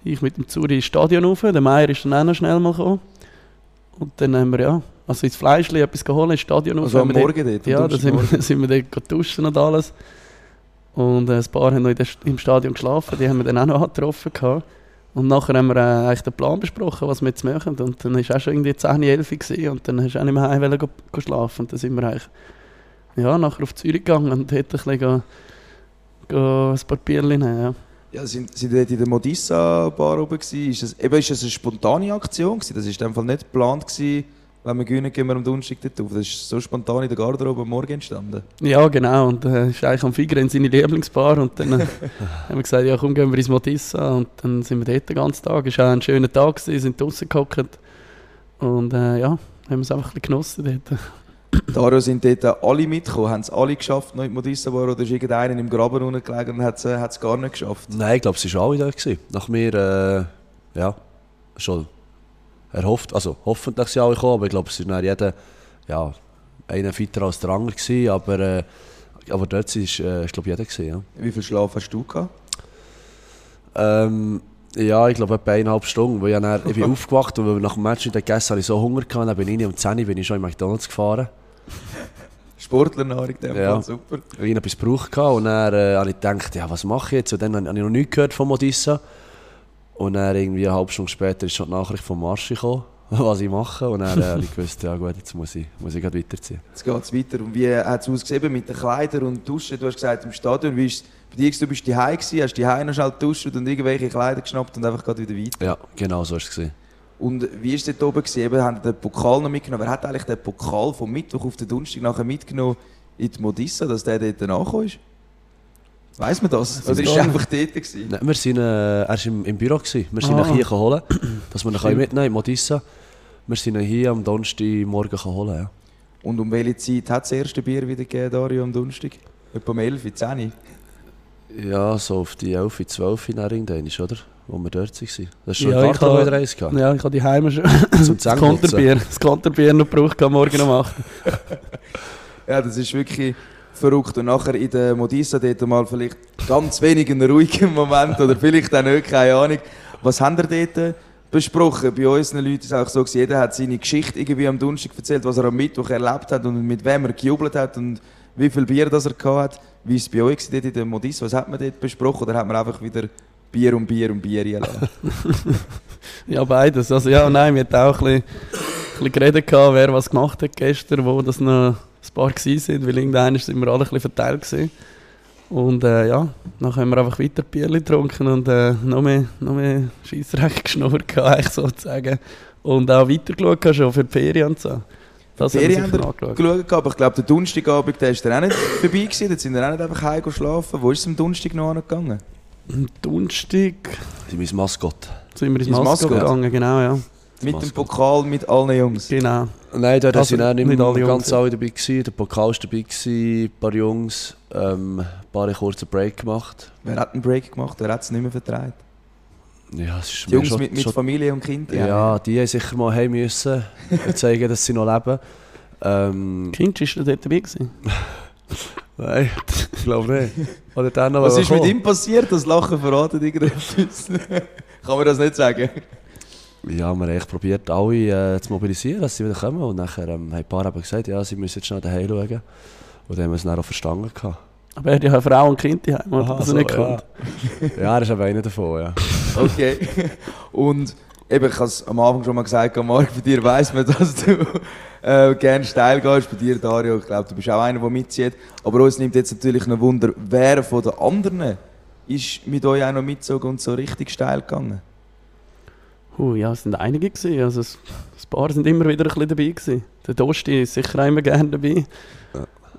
ich mit dem Zuri ins Stadion rauf, der Meier ist dann auch noch schnell mal gekommen und dann haben wir ja, also ins Fleischli etwas geholt, ins Stadion rauf. Also am Morgen dort? Ja, da sind wir, sind wir dort duschen und alles und äh, ein paar haben noch im Stadion geschlafen, die haben wir dann auch noch getroffen gehabt. Und nachher haben wir äh, eigentlich den Plan besprochen, was wir jetzt machen. Und dann war auch schon irgendwie 10, 11 gewesen, und dann hast du auch nicht mehr heim go, schlafen. Und dann sind wir eigentlich ja, nachher auf Zürich gegangen und dort ein bisschen ein paar Bierchen nehmen. Ja. Ja, sind, sind dort in der Modissa-Bar oben? Ist das, eben, ist das eine spontane Aktion gewesen? Das ist in dem Fall nicht geplant gewesen, wenn wir gewinnen, gehen wir am Donnerstag dort auf. Das ist so spontan in der Garderobe am Morgen entstanden. Ja, genau. Und äh, ist eigentlich am Figren seine Lieblingsbar. Und dann äh, haben wir gesagt, ja komm, gehen wir ins Modissa. Und dann sind wir dort den ganzen Tag. Es war auch ein schöner Tag, gewesen, sind draußen gehockt. Und äh, ja, haben wir es einfach ein bisschen genossen dort. Dario sind dort alle mitgekommen. Haben es alle geschafft noch in Modissa Bar oder ist irgendeiner im Graben unten gelegen und hat es äh, gar nicht geschafft? Nein, ich glaube, sie waren alle da. Gewesen. Nach mir, äh, ja, schon erhofft, also hoffentlich sind alle gekommen, aber ich glaube, es war jeder, ja, einer fitter als der andere gewesen, aber, äh, aber dort war, äh, glaube jeder gewesen, ja. Wie viel Schlaf hast du gehabt? Ähm, ja, ich glaube etwa eineinhalb Stunden, weil ich, dann, ich bin aufgewacht und nach dem Match nicht gegessen habe ich so Hunger gehabt, dann bin ich um 10 Uhr bin ich schon in McDonalds gefahren. Sportlernahrung, dem Ja. Super. Ich etwas gebraucht und dann äh, habe ich gedacht, ja, was mache ich jetzt? Und dann habe ich noch nichts gehört von Modissa. Und dann irgendwie eine halbe Stunde später ist schon die Nachricht vom Marsch gekommen, was ich mache. Und dann äh, habe ich gewusst, ja gut, jetzt muss ich, muss ich gleich weiterziehen. Jetzt geht es weiter. Und wie hat es ausgesehen mit den Kleidern und Duschen? Du hast gesagt, im Stadion, wie ist bei dir? Du bist daheim gewesen, hast daheim noch schnell geduscht und irgendwelche Kleider geschnappt und einfach gerade wieder weiter. Ja, genau so war es. Und wie war es dort oben? Gewesen? Eben, haben den Pokal noch mitgenommen. Wer hat eigentlich den Pokal vom Mittwoch auf den Donnerstag nachher mitgenommen in die Modissa, dass der dort nachgekommen ist? Weiss man das? Oder ist er einfach dort gewesen? Nein, wir sind, äh, er war im, im Büro. Gewesen. Wir sind Ah. ihn hier holen, dass wir ihn Stimmt. mitnehmen in Modissa. Wir sind ihn hier am Donnerstagmorgen holen. Ja. Und um welche Zeit hat das erste Bier wieder gegeben, Dario, am Donnerstag? Etwa um 11, 10? ja, so auf die 11, 12 in irgendwann, oder? Wo wir dort waren. Das ist schon Ja, ein habe- Tage eins gehabt. Ja, ich habe die Heime schon Zum das. Konterbier, das Konterbier noch gebraucht Morgen um 8. Ja, das ist wirklich verrückt. Und nachher in der Modissa dort mal vielleicht ganz wenig einen ruhigen Moment oder vielleicht auch nicht, keine Ahnung. Was haben ihr dort besprochen? Bei unseren Leuten ist es auch so, jeder hat seine Geschichte irgendwie am Donnerstag erzählt, was er am Mittwoch erlebt hat und mit wem er gejubelt hat und wie viel Bier das er gehabt hat. Wie war es bei euch dort in der Modissa? Was hat man dort besprochen? Oder hat man einfach wieder Bier und Bier und Bier gelassen? Ja, beides. Also ja, nein, wir hatten auch ein bisschen, ein bisschen geredet, wer was gemacht hat gestern, wo das noch ein paar sind, weil irgendwann sind wir alle ein bisschen verteilt gewesen. Und äh, ja, dann haben wir einfach weiter Bier getrunken und äh, noch mehr, noch mehr Scheissrecht geschnurrt, gehabt, eigentlich sozusagen. Und auch weitergeschaut gehabt, schon für die Ferien und so. Das Die haben wir Ferien ihr angeschaut. geschaut, aber ich glaube, der Donnerstagabend, der ist dann auch nicht vorbei gewesen. Dort sind wir auch nicht einfach heim schlafen. Wo ist es am Donnerstag noch angegangen? Am Donnerstag sind mein Maskott. sind wir ins Ins Maskott gegangen, genau, ja. Mit dem. Pokal, mit allen Jungs. Genau. Nein, da Also, sind auch nicht, nicht alle Jungs, ganz ja. alle dabei gewesen. Der Pokal war dabei, gewesen, ein paar Jungs, ähm, ein paar einen kurzen Break gemacht. Wer hat einen Break gemacht? Wer hat es nicht mehr vertreibt? Ja, es ist Die Jungs schon, mit, mit schon, Familie und Kind. ja, die haben sicher mal heim müssen und zeigen, dass sie noch leben. Ähm, Kind ist dort dabei gewesen. nein, ich glaube nicht. Oder dann noch Was ist mit gekommen. ihm passiert? Das Lachen verratet irgendetwas. Kann man das nicht sagen? Ja, wir haben echt probiert, alle äh, zu mobilisieren, dass sie wieder kommen. Und nachher ähm, haben ein paar eben gesagt, ja, sie müssen jetzt schnell daheim schauen. Und dann haben wir es dann auch verstanden. Gehabt. Aber er hat ja eine Frau und Kind daheim? Aha, dass er so, nicht ja. kommt. Ja, er ist aber einer davon, ja. Okay. Und eben, ich habe es am Anfang schon mal gesagt, Marc, bei dir weiss man, dass du äh, gerne steil gehst. Bei dir, Dario, ich glaube, du bist auch einer, der mitzieht. Aber uns nimmt jetzt natürlich noch Wunder, wer von den anderen ist mit euch auch noch mitgezogen und so richtig steil gegangen? Uh, ja, es sind einige gewesen. Also es- ein paar sind immer wieder ein bisschen dabei gewesen. Der Dosti ist sicher immer gerne dabei.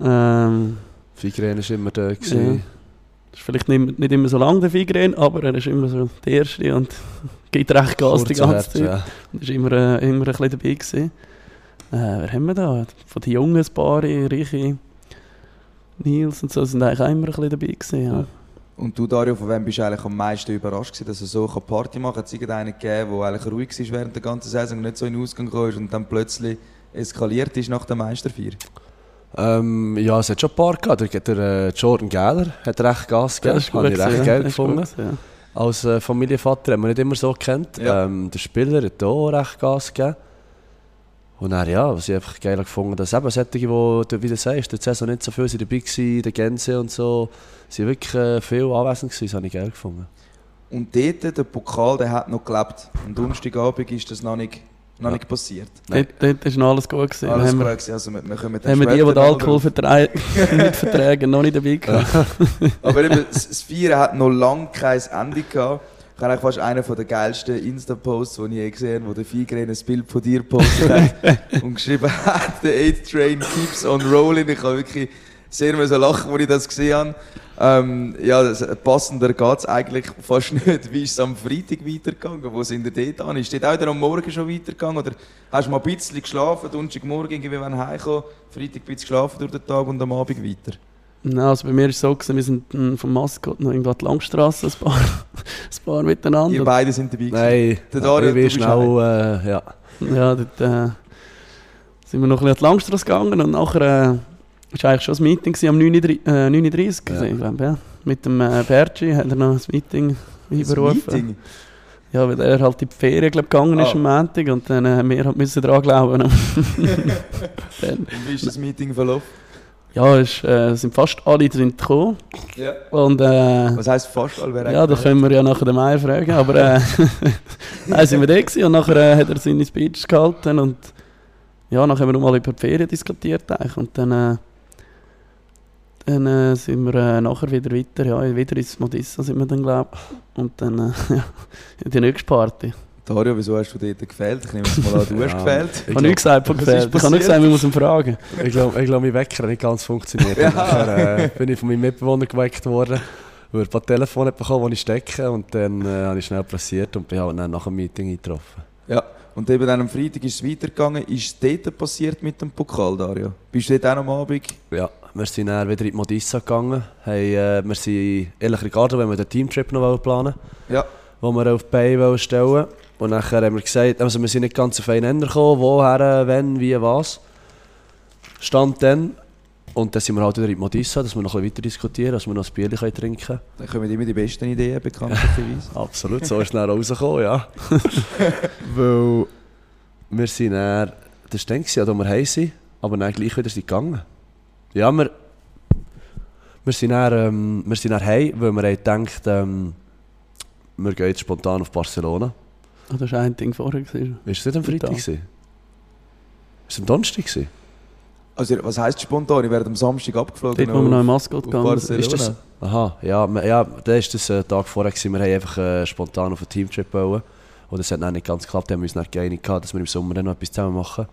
Ähm, Figren war immer da. ja. Gewesen. Das ist vielleicht nicht, nicht immer so lange der Figren, aber er ist immer so der Erste und gibt recht Gas die Kurz und ganze Zeit. ja. Und ist immer, äh, immer ein bisschen dabei gewesen. Äh, wer haben wir da? Von den Jungen ein paar, Reiche, Nils und so, sind eigentlich auch immer ein bisschen dabei gewesen. Ja. Und du, Dario, von wem bist du eigentlich am meisten überrascht gewesen, dass er so eine Party machen kann? Hat es irgendeinen gegeben, der eigentlich ruhig war während der ganzen Saison, nicht so in den Ausgang gekommen ist und dann plötzlich eskaliert ist nach der Meisterfeier? Ähm, ja, es hat schon ein paar gehabt. Der, der äh, Jordan Geller hat recht Gas gegeben. Das ist Habe ich recht ja. geil gefunden. gut gewesen, Als äh, Familienvater haben wir nicht immer so gekannt. Ja. Ähm, der Spieler hat auch recht Gas gegeben. Und dann, ja, was ich einfach geil gefunden dass eben solche, die, du wie du sagst, der Saison nicht so viel sind dabei waren, der Gänse und so, sind wirklich äh, viel anwesend gewesen, das habe ich geil gefunden. Und dort, der Pokal, der hat noch gelebt. Am Donnerstagabend ist das noch nicht, noch Ja. nicht passiert. Dort, dort ist noch alles gut gewesen. Alles haben gut wir, gewesen. Also wir, wir dann haben wir die, die den noch Alkohol nicht verträgen, noch nicht dabei gehabt. Aber eben, das das Feiern hat noch lange kein Ende gehabt. Ich habe fast einen der geilsten Insta-Posts, die ich je gesehen habe, wo der Figren ein Bild von dir gepostet hat und geschrieben hat, the 8 train keeps on rolling. Ich habe wirklich sehr müssen lachen, als ich das gesehen habe. Ähm, ja, das, passender geht es eigentlich fast nicht. Wie ist es am Freitag weitergegangen? Wo sind ihr dort an? Ist dort auch wieder am Morgen schon weitergegangen? Oder hast du mal ein bisschen geschlafen, Donnerstagmorgen irgendwie, wenn du heimkommst, Freitag ein bisschen geschlafen durch den Tag und am Abend weiter? Nein, also bei mir war es so, gewesen, wir sind mm, vom Maskott noch irgendwo an die Langstrasse, ein paar, ein paar miteinander. Ihr beide sind dabei gewesen. Nein, Der Dario, ich du bist schnell, äh, ja. Ja, dort äh, sind wir noch ein bisschen an die Langstrasse gegangen und nachher äh, war eigentlich schon ein Meeting gewesen, am 9.30 äh, 9.30 Ja. gewesen, glaub, ja. Mit dem äh, Bergi hat er noch ein Meeting einberufen. Das Meeting? Ja, weil er halt in die Ferien glaub, gegangen ist Ah. am Montag und dann äh, wir halt müssen dran glauben. dann, Und wie ist das Meeting verlaufen? Ja, es äh, sind fast alle drin gekommen Ja. und äh, Was heisst fast alle? Wer Ja, da können wir ja nachher den Meier fragen, aber äh, dann sind wir da gewesen und nachher äh, hat er seine Speech gehalten und ja, nachher haben wir nochmal über die Ferien diskutiert eigentlich und dann, äh, dann äh, sind wir äh, nachher wieder weiter, ja, wieder ins Modissa sind wir dann glaube und dann ja, die nächste Party. Dario, wieso hast du dort gefehlt? Ich nehme es mal an, du hast Ja. gefehlt. Ich Ich habe nichts gesagt von gefällt. ist Ich habe nur gesagt, wir müssen ihn fragen. Ich glaube, ich glaub, mein Wecker hat nicht ganz funktioniert. Ja. Nachher äh, bin ich von meinem Mitbewohner geweckt worden, weil er ein paar Telefone bekommen, die ich stecke. Und dann äh, habe ich schnell pressiert und bin halt dann nach dem Meeting eingetroffen. Ja. Und eben dann am Freitag ist es weitergegangen. Ist es dort passiert mit dem Pokal, Dario? Bist du dort auch am Abend? Ja, wir sind dann wieder in die Modissa gegangen. Hey, äh, wir sind ehrlich Ricardo, wenn wir den Teamtrip noch planen Ja. wollen, den wir auf die Beine wollen stellen Und nachher haben wir gesagt, also wir sind nicht ganz auf einen Nenner gekommen, woher, wenn, wie, was. Stand dann. Und dann sind wir halt wieder in Modissa, dass wir noch ein bisschen weiter diskutieren, dass wir noch ein Bier trinken können. Dann kommen immer die besten Ideen, bekanntlicherweise. Absolut, so ist es dann rausgekommen, ja. Weil wir sind dann, das war dann, als wir heim sind, aber dann gleich wieder sind gegangen. Ja, wir, wir sind dann, ähm, wir sind dann heim, weil wir haben gedacht, ähm, wir gehen jetzt spontan auf Barcelona. Ah, das war ein Ding vorher. Gewesen. Ist das nicht am Freitag? Ist es am Donnerstag? gewesen? Also, was heisst spontan? Ich werde am Samstag abgeflogen. Dort, wo wir noch Maskott auf gegangen. Ist das? Aha, ja, ja da war das ein Tag vorher. Gewesen. Wir haben einfach äh, spontan auf einen Teamtrip bauen. Und das hat dann nicht ganz geklappt. Wir haben uns dann geeinigt, gehabt, dass wir im Sommer dann noch etwas zusammen machen.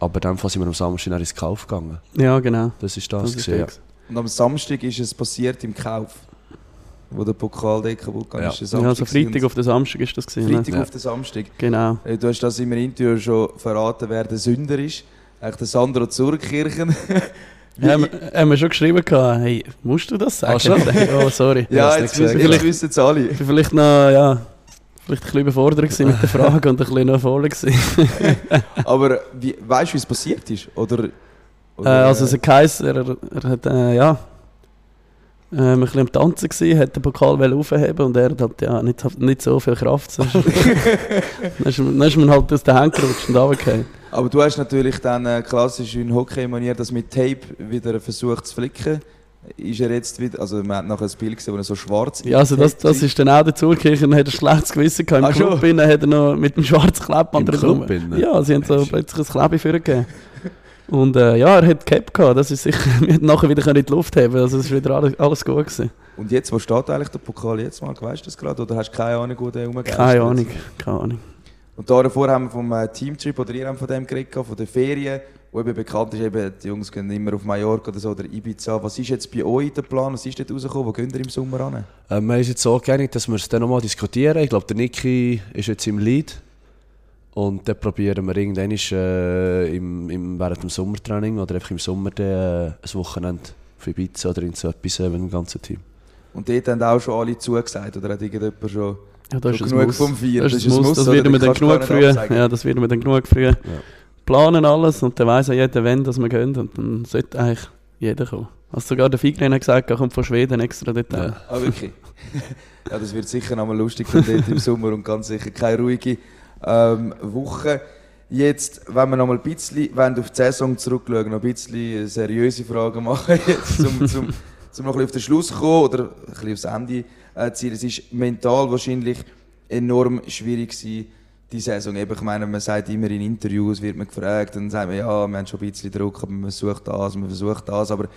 Aber in dem Fall sind wir am Samstag dann ins Kauf gegangen. Ja, genau. Das ist das. Das ist gewesen, ja. Und am Samstag ist es passiert im Kauf. Wo der Pokal dort kaputt gegangen Ja. ist. der Ja, also Samstag Freitag auf den Samstag ist das gewesen. Freitag Ne? auf den Samstag. Genau. Äh, Du hast das in meinem Interview schon verraten, wer der Sünder ist. Eigentlich der Sandro Zurkirchen. Wie- Ja, haben, wir- haben wir schon geschrieben, gehabt, hey, musst du das sagen? Ah, schon? oh, sorry. ja, jetzt, wissen- wissen es alle. Ich war vielleicht noch, ja, vielleicht ein bisschen überfordert mit der Frage und ein bisschen noch voll gewesen. Aber wie, weißt du, wie es passiert ist? Oder, Äh, oder, also es hat geheißen, er, er hat, äh, ja, äh, ein bisschen am Tanzen gewesen, hat den Pokal aufheben und er hat halt, ja, nicht, nicht so viel Kraft. So. dann, ist, man- dann ist man halt aus den Händen gerutscht und runtergefallen. aber du hast natürlich dann äh, klassisch in Hockey-Manier das mit Tape wieder versucht zu flicken. Ist er jetzt wieder, also man hat nachher ein Bild gesehen, wo er so schwarz Ja, also das, das ist dann auch dazu gekriegt, er hat ein schlechtes Gewissen gehabt. Im Ah, Club hat er noch mit dem schwarzen Klebband Im drum. Club innen? Ja, sie haben so plötzlich ein Klebe für gegeben. Und äh, ja, er hat Cap gehabt, das ist sicher, wir hätten nachher wieder in die Luft heben also es ist wieder alles, alles gut gewesen. Und jetzt, wo steht eigentlich der Pokal jetzt mal? Weißt du das gerade? Oder hast du keine Ahnung, wo der rumgeht? Keine Ahnung, keine Ahnung. Und davor haben wir vom äh, Teamtrip, oder ihr habt von dem geredet, gehabt, von den Ferien, wo eben bekannt ist, eben, die Jungs gehen immer auf Mallorca oder so, oder Ibiza. Was ist jetzt bei euch der Plan? Was ist dort rausgekommen? Wo gehen ihr im Sommer an? Ähm, wir haben uns jetzt so geeinigt, dass wir es dann nochmal diskutieren. Ich glaube, der Niki ist jetzt im Lead. Und dann probieren wir irgendwann äh, im, im, während dem Sommertraining oder einfach im Sommer dann, äh, ein Wochenende für Ibiza oder irgend so etwas äh, mit dem ganzen Team. Und dort haben auch schon alle zugesagt, oder hat irgendjemand schon, Ja, das schon ist ein genug Muss. vom Feiern? Das, ist ein ein Muss. das werden wir Den dann genug früh, ja, das werden wir dann genug früh planen alles und dann weiss auch jeder, wenn dass wir gehen und dann sollte eigentlich jeder kommen. Also sogar der Figren hat gesagt, er kommt von Schweden extra dort Ja. Ah, wirklich? ja, das wird sicher noch mal lustig dann dort im Sommer und ganz sicher keine ruhige ähm, Woche. Jetzt, wenn wir noch mal ein bisschen auf die Saison zurückschauen, noch ein bisschen seriöse Fragen machen, jetzt, zum, zum, zum noch ein bisschen auf den Schluss kommen oder ein bisschen aufs Ende äh, ziehen. Es ist mental wahrscheinlich enorm schwierig gewesen, die Saison. Eben, ich meine, man sagt immer in Interviews, wird man gefragt, dann sagt man, ja, wir haben schon ein bisschen Druck, aber man versucht das, man versucht das, aber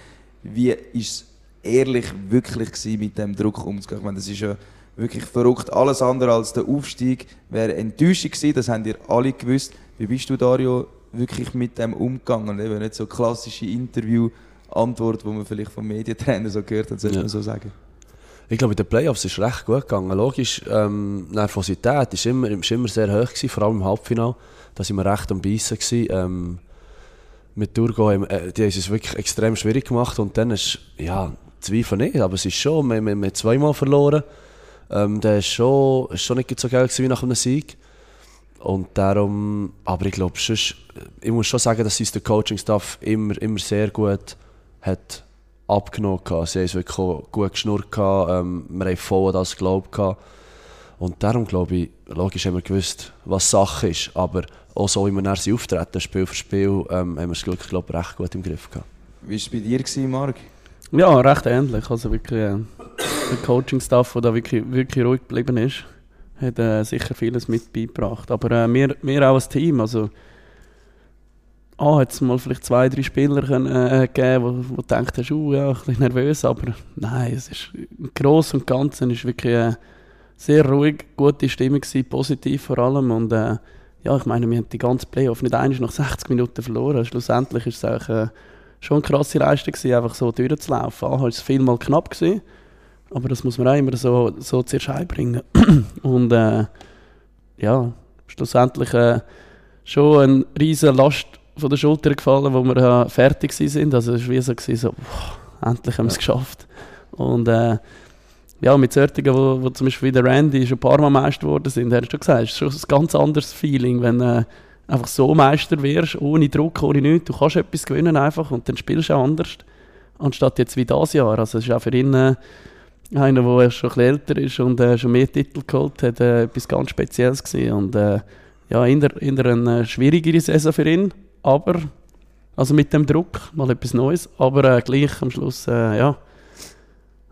wie ist es ehrlich wirklich gewesen, mit dem Druck umzugehen? Ich meine, das ist ja wirklich verrückt. Alles andere als der Aufstieg wäre enttäuschend gewesen, das haben ihr alle gewusst. Wie bist du, Dario, wirklich mit dem umgegangen? Eben nicht so klassische Interview-Antwort, die man vielleicht vom Medientrainer so gehört hat, sollte Ja. man so sagen. Ich glaube, in den Playoffs ist es recht gut gegangen. Logisch, ähm, Nervosität ist immer, ist immer sehr hoch gewesen, vor allem im Halbfinale. Da sind wir recht am Beißen gewesen. Ähm, mit Turgo, haben, äh, die haben es wirklich extrem schwierig gemacht und dann ist, ja, Zweifel nicht, aber es ist schon, wir, wir, wir haben zweimal verloren. Ähm, der ist schon, schon nicht so geil wie nach einem Sieg. Und darum, aber ich glaube, ich muss schon sagen, dass uns der Coaching-Staff immer, immer sehr gut hat abgenommen hat. Sie haben es wirklich gut geschnurrt. Ähm, wir haben voll an das geglaubt. Und darum glaube ich, logisch haben wir gewusst, was Sache ist. Aber auch so, wie wir nachher auftreten, Spiel für Spiel, ähm, haben wir es Glück, glaube recht gut im Griff gehabt. Wie war es bei dir, Marc? Ja, recht ähnlich. Also wirklich, äh, der Coaching-Staff, der da wirklich, wirklich ruhig geblieben ist, hat äh, sicher vieles mit beigebracht. Aber äh, wir, wir auch als Team, also ah, hat es mal vielleicht zwei, drei Spieler können, äh, gegeben, wo, du gedacht hast, uh, ja, ein bisschen nervös, aber nein, es ist im Großen und Ganzen ist wirklich äh, sehr ruhig, gute Stimmung gewesen, positiv vor allem und äh, ja, ich meine, wir haben die ganze Playoff nicht einmal nach 60 Minuten verloren. Schlussendlich ist es auch äh, schon eine krasse Leistung gewesen, einfach so durchzulaufen. Ah, es vielmal knapp gewesen, aber das muss man auch immer so, so zuerst einbringen. Und äh, ja, schlussendlich äh, schon eine riesige Last von der Schulter gefallen, wo wir äh, fertig sind. Also es war wie so, gewesen, so boah, endlich haben wir es geschafft. Und äh, ja, mit Sörtigen, wo, wo zum Beispiel wie der Randy schon ein paar Mal Meister geworden sind, er hat schon gesagt, es ist schon ein ganz anderes Feeling, wenn äh, einfach so Meister wirst, ohne Druck, ohne nichts. Du kannst etwas gewinnen einfach und dann spielst du auch anders, anstatt jetzt wie das Jahr. Also es ist auch für ihn äh, einer, der schon ein bisschen älter ist und äh, schon mehr Titel geholt hat, äh, etwas ganz Spezielles gewesen. Und äh, ja, in der, in der eine schwierigere Saison für ihn, aber also mit dem Druck mal etwas Neues, aber äh, gleich am Schluss, äh, ja,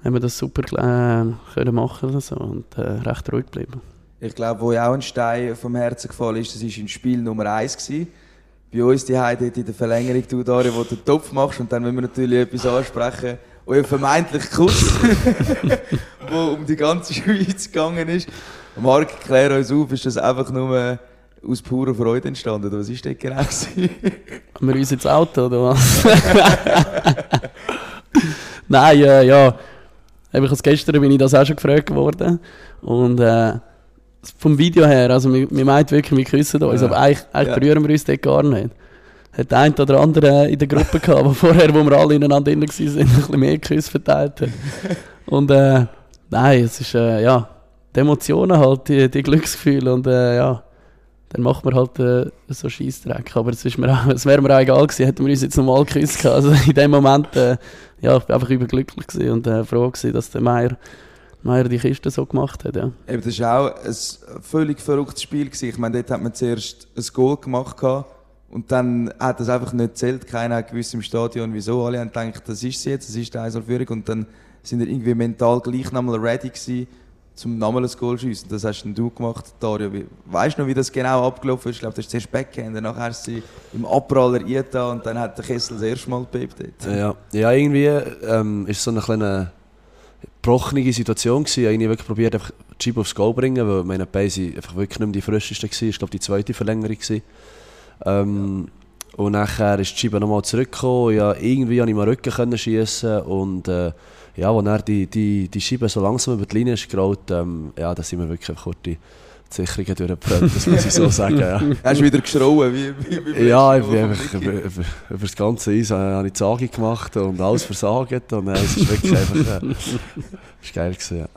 haben wir das super äh, können machen also, und äh, recht ruhig geblieben. Ich glaube, wo ja auch ein Stein vom Herzen gefallen ist, das war im Spiel Nummer 1. Gewesen. Bei uns die Heide in der Verlängerung, du Dario, wo du den Topf machst und dann müssen wir natürlich etwas ansprechen. Euer vermeintlich Kuss, wo um die ganze Schweiz gegangen ist. Marc, klär uns auf, ist das einfach nur aus purer Freude entstanden? Oder was war das genau? Haben wir uns ins Auto oder was? Nein, äh, ja. Gestern bin ich das auch schon gefragt worden. Und äh, vom Video her, also wir, wir meinen wirklich, wir küssen uns, Ja. aber eigentlich, eigentlich Ja. berühren wir uns dort gar nicht. Hat der eine oder andere in der Gruppe gehabt, wo vorher, wo wir alle ineinander drin waren, ein bisschen mehr Küsse verteilt hat. Und äh, nein, es ist, äh, ja, die Emotionen halt, die, die Glücksgefühle und äh, ja, dann macht man halt äh, so Scheissdreck. Aber es, ist mir auch, es wäre mir auch egal gewesen, hätten wir uns jetzt normal geküsst. Also in dem Moment, äh, ja, ich bin einfach überglücklich gewesen und äh, froh gewesen, dass der Meier, Meier die Kiste so gemacht hat, ja. Eben, das war auch ein völlig verrücktes Spiel. Gewesen. Ich meine, dort hat man zuerst ein Goal gemacht gehabt, und dann hat das einfach nicht gezählt. Keiner hat gewusst im Stadion, wieso. Alle haben gedacht, das ist sie jetzt, das ist die 1 Führung. Und dann sind wir irgendwie mental gleich nochmal ready gewesen, zum nochmal ein Goal zu schiessen. Das hast du gemacht, Dario. Weißt du noch, wie das genau abgelaufen ist? Ich glaube, das ist zuerst Backhand, nachher ist sie im Abpraller eingetan und dann hat der Kessel das erste Mal gebebt. Ja, ja irgendwie ähm, ist so eine kleine gebrochene Situation gewesen. Ich habe wirklich probiert, einfach Scheibe aufs Goal zu bringen, weil meine Beine einfach wirklich nicht mehr die frischeste waren. Ich glaube, die zweite Verlängerung gewesen. Ähm, und nachher ist Scheibe nochmal zurückgekommen. Ja, irgendwie konnte ich mal Rücken können schiessen und äh, ja, als dann die, die, die Scheibe so langsam über die Linie ist gerollt, ähm, ja, da sind wir wirklich kurz die Sicherungen durchgebrannt, das muss ich so sagen. Ja. Hast du wieder geschrauen, wie, wie, wie Ja, ich bin einfach über, über, über das ganze Eis äh, habe ich die Sage gemacht und alles versagt und äh, es ist wirklich einfach, äh, ist geil gewesen, ja.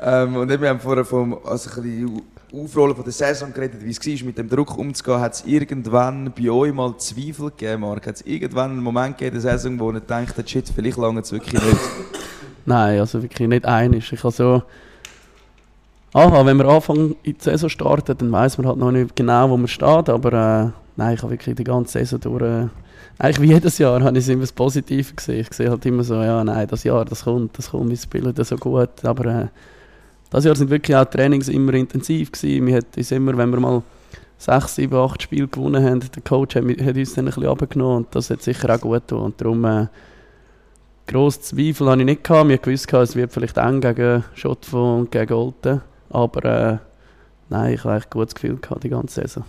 Ähm, und eben, wir haben vorher vom also ein bisschen Aufrollen von der Saison geredet, wie es war, mit dem Druck umzugehen. Hat es irgendwann bei euch mal Zweifel gegeben, Marc? Hat es irgendwann einen Moment gegeben in der Saison, wo ihr denkt, shit, vielleicht lange es wirklich nicht? Nein, also wirklich nicht einig. Ich habe so. Aha, wenn wir anfangen in die Saison starten, dann weiß man halt noch nicht genau, wo man steht. Aber äh, nein, ich habe wirklich die ganze Saison durch äh, eigentlich wie jedes Jahr habe ich es immer das Positive gesehen. Ich sehe halt immer so, ja, nein, das Jahr, das kommt, das kommt, wir spielen das so gut. Aber äh, das Jahr sind wirklich auch die Trainings immer intensiv gewesen. Wir hat uns immer, wenn wir mal sechs, sieben, acht Spiele gewonnen haben, der Coach hat, hat uns dann ein bisschen abgenommen und das hat sicher auch gut getan. Und darum, äh, grosse Zweifel hatte ich nicht. Gehabt. Ich wusste, es wird vielleicht eng gegen Schottfond und gegen Olten. Aber äh, nein, ich hatte ein gutes Gefühl gehabt, die ganze Saison.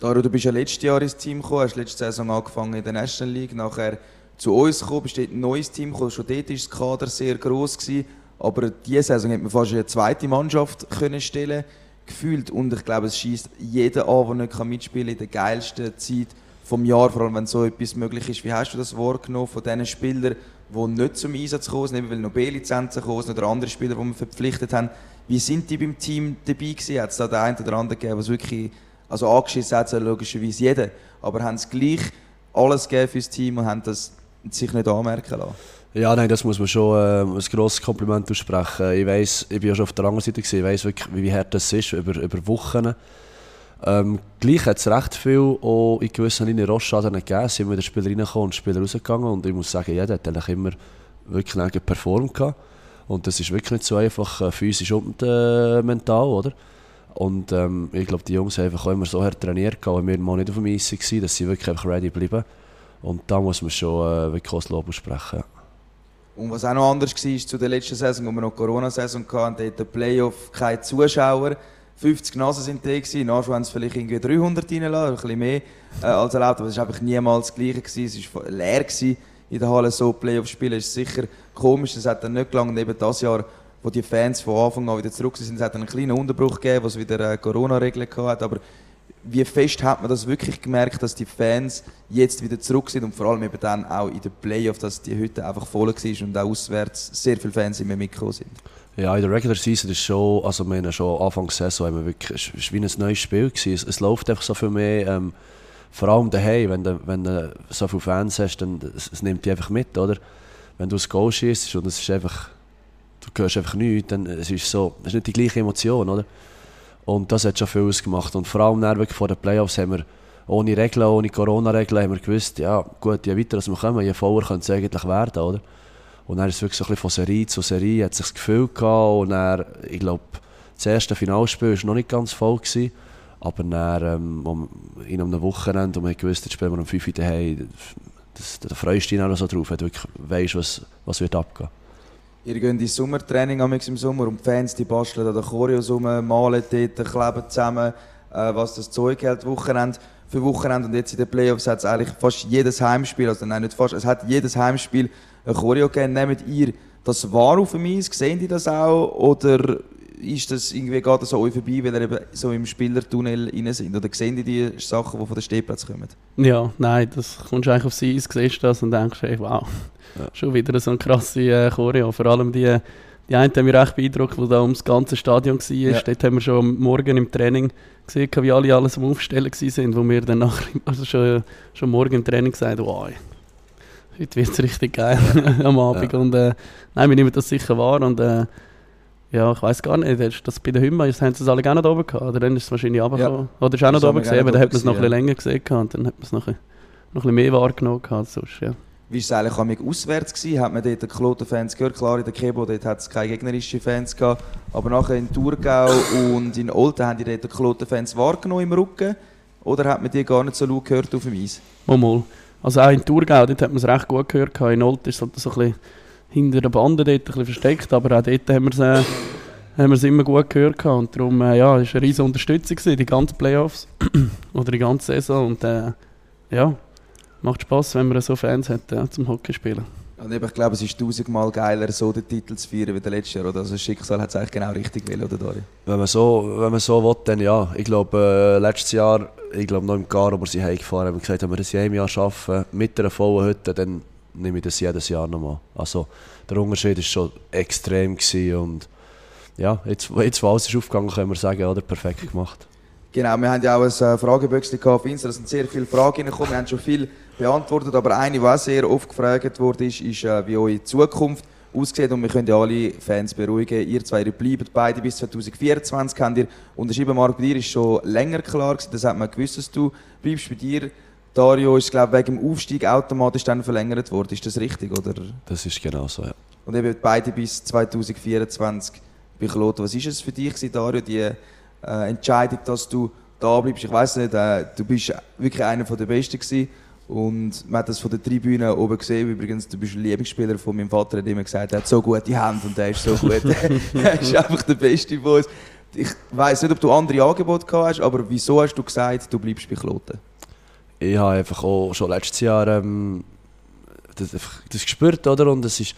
Daru, du bist ja letztes Jahr ins Team gekommen, hast letzte Saison angefangen in der National League, nachher zu uns gekommen, bist dort ein neues Team gekommen, schon dort war das Kader sehr gross gewesen, aber diese Saison hat man fast eine zweite Mannschaft können stellen gefühlt und ich glaube, es schießt jeder an, der nicht mitspielen kann in der geilsten Zeit vom Jahr, vor allem wenn so etwas möglich ist. Wie hast du das wahrgenommen von diesen Spielern, die nicht zum Einsatz kommen, eben weil noch B-Lizenzen kommen oder andere Spieler, die wir verpflichtet haben. Wie sind die beim Team dabei gewesen? Hat es da den einen oder anderen gegeben, was wirklich also angeschissen hat logischerweise jeder, aber haben sie gleich alles gegeben fürs Team und haben das sich nicht anmerken lassen. Ja, nein, das muss man schon äh, ein grosses Kompliment aussprechen. Ich weiss, ich bin ja schon auf der anderen Seite gewesen, ich weiss wirklich, wie hart das ist, über, über Wochen. Ähm, gleich hat es recht viel auch in gewissen Linien Rosschaden gegeben. Sind wieder Spieler reingekommen und Spieler rausgegangen und ich muss sagen, jeder hat eigentlich immer wirklich performt gehabt. Und das ist wirklich nicht so einfach äh, physisch und äh, mental, oder? Und ähm, ich glaube, die Jungs haben einfach immer so hart trainiert, weil wir mal nicht auf dem Eis waren, dass sie wirklich einfach ready bleiben. Und da muss man schon äh, wirklich das Lob aussprechen. Und was auch noch anders war zu der letzten Saison, wo wir noch Corona-Saison hatten, dort der Playoff keine Zuschauer. 50 Nasen sind da gewesen, nachher haben sie vielleicht irgendwie 300 reingelassen, ein bisschen mehr äh, als erlaubt, aber es war einfach niemals das Gleiche gewesen. Es war leer gewesen in der Halle so Playoff spielen, ist sicher komisch, das hat dann nicht gelangt, eben das Jahr wo die Fans von Anfang an wieder zurück sind. Es hat einen kleinen Unterbruch gegeben, was wieder äh, Corona-Regeln hat. Aber wie fest hat man das wirklich gemerkt, dass die Fans jetzt wieder zurück sind und vor allem eben dann auch in den Playoffs, dass die Hütte einfach voll war und auch auswärts sehr viele Fans immer mitgekommen sind? Ja, in der Regular Season ist schon, also wir haben schon Anfang der Saison haben wir wirklich, es war wie ein neues Spiel. Es, es läuft einfach so viel mehr, ähm, vor allem daheim, wenn du, wenn du so viele Fans hast, dann es, es nimmt dich einfach mit, oder? Wenn du ein Goal schießt und es ist einfach du hörst einfach nichts, dann es ist so, es ist nicht die gleiche Emotion, oder? Und das hat schon viel ausgemacht. Und vor allem dann vor den Playoffs haben wir ohne Regeln, ohne Corona-Regeln, haben wir gewusst, ja gut, je weiter wir kommen, je voller könnte es eigentlich werden, oder? Und dann ist es wirklich so ein bisschen von Serie zu Serie, hat sich das Gefühl gehabt und dann, ich glaube, das erste Finalspiel war noch nicht ganz voll, gewesen, aber dann, ähm, in einem Wochenende, und wir gewusst, jetzt spielen wir um 5 Uhr daheim, das, da freust du dich auch so drauf, wenn du wirklich weißt, was, was wird abgehen. Ihr geht ins Sommertraining im Sommer und die Fans die basteln an den Choreos rum, malen dort, kleben zusammen, äh, was das Zeug hält, Wochenende für Wochenende. Und jetzt in den Playoffs hat es eigentlich fast jedes Heimspiel, also nein, nicht fast, es hat jedes Heimspiel ein Choreo gegeben. Nehmt ihr das wahr auf dem Eis? Sehen die das auch? Oder ist das irgendwie, geht das an euch vorbei, weil ihr eben so im Spielertunnel rein sind? Oder sehen die die Sachen, die von den Stehplatz kommen? Ja, nein, das kommst du eigentlich aufs Eis, siehst das und denkst, hey, wow, ja. schon wieder so eine krasse äh, Choreo. Vor allem die, die einen haben mich recht beeindruckt, die da ums ganze Stadion war. Ja. Dort haben wir schon Morgen im Training gesehen, wie alle alles am Aufstellen waren, wo wir dann nachher, also schon, schon morgen im Training gesagt wow, heute wird es richtig geil am Abend. Ja. Und äh, nein, wir nehmen das sicher wahr und äh, ja, ich weiß gar nicht, ist das bei den Hymnen, haben sie es alle gar nicht oben gehabt, oder dann ist es wahrscheinlich runtergekommen. Ja. Oder ist es auch nicht oben gesehen, aber dann hat man es noch ein bisschen länger gesehen und dann hat man es noch, ein, noch bisschen mehr wahrgenommen gehabt sonst, ja. Wie war es eigentlich auswärts? Gewesen? Hat man dort die Kloten-Fans gehört? Klar, in der Kebo hat es keine gegnerischen Fans gehabt, aber nachher in Thurgau und in Olten haben die dort die Kloten-Fans wahrgenommen im Rücken? Oder hat man die gar nicht so laut gehört auf dem Eis? Mal, mal. Also auch in Thurgau, dort hat man es recht gut gehört. In Olten ist es halt so ein bisschen hinter der Bande dort ein bisschen versteckt, aber auch dort haben wir es, äh, haben wir es immer gut gehört und darum äh, ja, es war eine riesige Unterstützung gewesen, die ganzen Playoffs oder die ganze Saison und äh, ja, macht Spaß, wenn man so Fans hat äh, zum Hockey spielen. Und ich glaube, es ist tausendmal geiler, so den Titel zu feiern wie der letzte Jahr. Oder? Also das Schicksal hat es eigentlich genau richtig will, oder Dari? Wenn man so, wenn man so will, dann ja. Ich glaube, äh, letztes Jahr, ich glaube noch im Gar, wo wir sie heimgefahren haben, gesagt, wenn wir das in einem Jahr schaffen, mit einer vollen Hütte, dann nehme ich das jedes Jahr nochmal. Also der Unterschied war schon extrem und ja, jetzt, jetzt wo alles ist aufgegangen, können wir sagen, oder, perfekt gemacht. Genau, wir haben ja auch ein äh, Frageböckchen auf Insta, da sind sehr viele Fragen gekommen, wir haben schon viel beantwortet, aber eine, die auch sehr oft gefragt wurde, ist, ist äh, wie eure Zukunft aussieht und wir können ja alle Fans beruhigen, ihr zwei ihr bleibt beide bis 2024, habt ihr unterschrieben, Marc, bei dir ist schon länger klar gewesen, das hat man gewusst, dass du bleibst bei dir Dario ist, glaube wegen dem Aufstieg automatisch dann verlängert worden. Ist das richtig, oder? Das ist genau so, ja. Und eben beide bis 2024 bei Kloten. Was ist es für dich, Dario, die äh, Entscheidung, dass du da bleibst? Ich weiß nicht, äh, du bist wirklich einer der Besten gewesen. Und man hat das von der Tribüne oben gesehen. Übrigens, du bist ein Lieblingsspieler von meinem Vater, hat immer gesagt, er hat so gute Hände und er ist so gut. er ist einfach der Beste von uns. Ich weiß nicht, ob du andere Angebote gehabt hast, aber wieso hast du gesagt, du bleibst bei Kloten? Ich habe einfach auch schon letztes Jahr ähm, das, das gespürt, oder? Und es ist,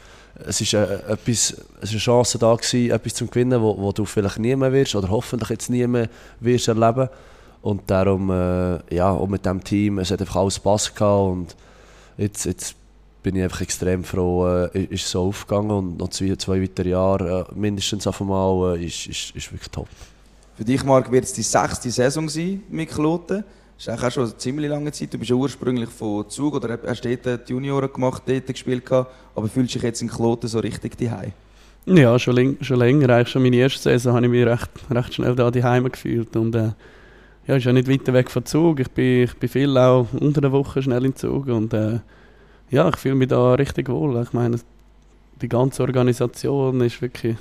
es ist, äh, etwas, es ist eine Chance da gewesen, etwas zu gewinnen, wo, wo du vielleicht nie mehr wirst oder hoffentlich jetzt nie mehr wirst erleben. Und darum, äh, ja, auch mit diesem Team, es hat einfach alles Spass gehabt und jetzt, jetzt bin ich einfach extrem froh, äh, ist so aufgegangen und noch zwei, zwei weitere Jahre äh, mindestens auf einmal äh, ist, ist, ist wirklich top. Für dich, Marc, wird es die sechste Saison sein mit Kloten. Ist auch schon eine ziemlich lange Zeit. Du bist ja ursprünglich von Zug oder hast dort die Junioren gemacht, dort gespielt, aber fühlst dich jetzt in Kloten so richtig daheim? Ja, schon, schon länger. Eigentlich schon meine erste Saison habe ich mich recht, recht schnell da daheim gefühlt. Und, äh, ja, ist ja nicht weiter weg von Zug. Ich bin, ich bin viel auch unter der Woche schnell in Zug und äh, ja, ich fühle mich da richtig wohl. Ich meine, die ganze Organisation ist wirklich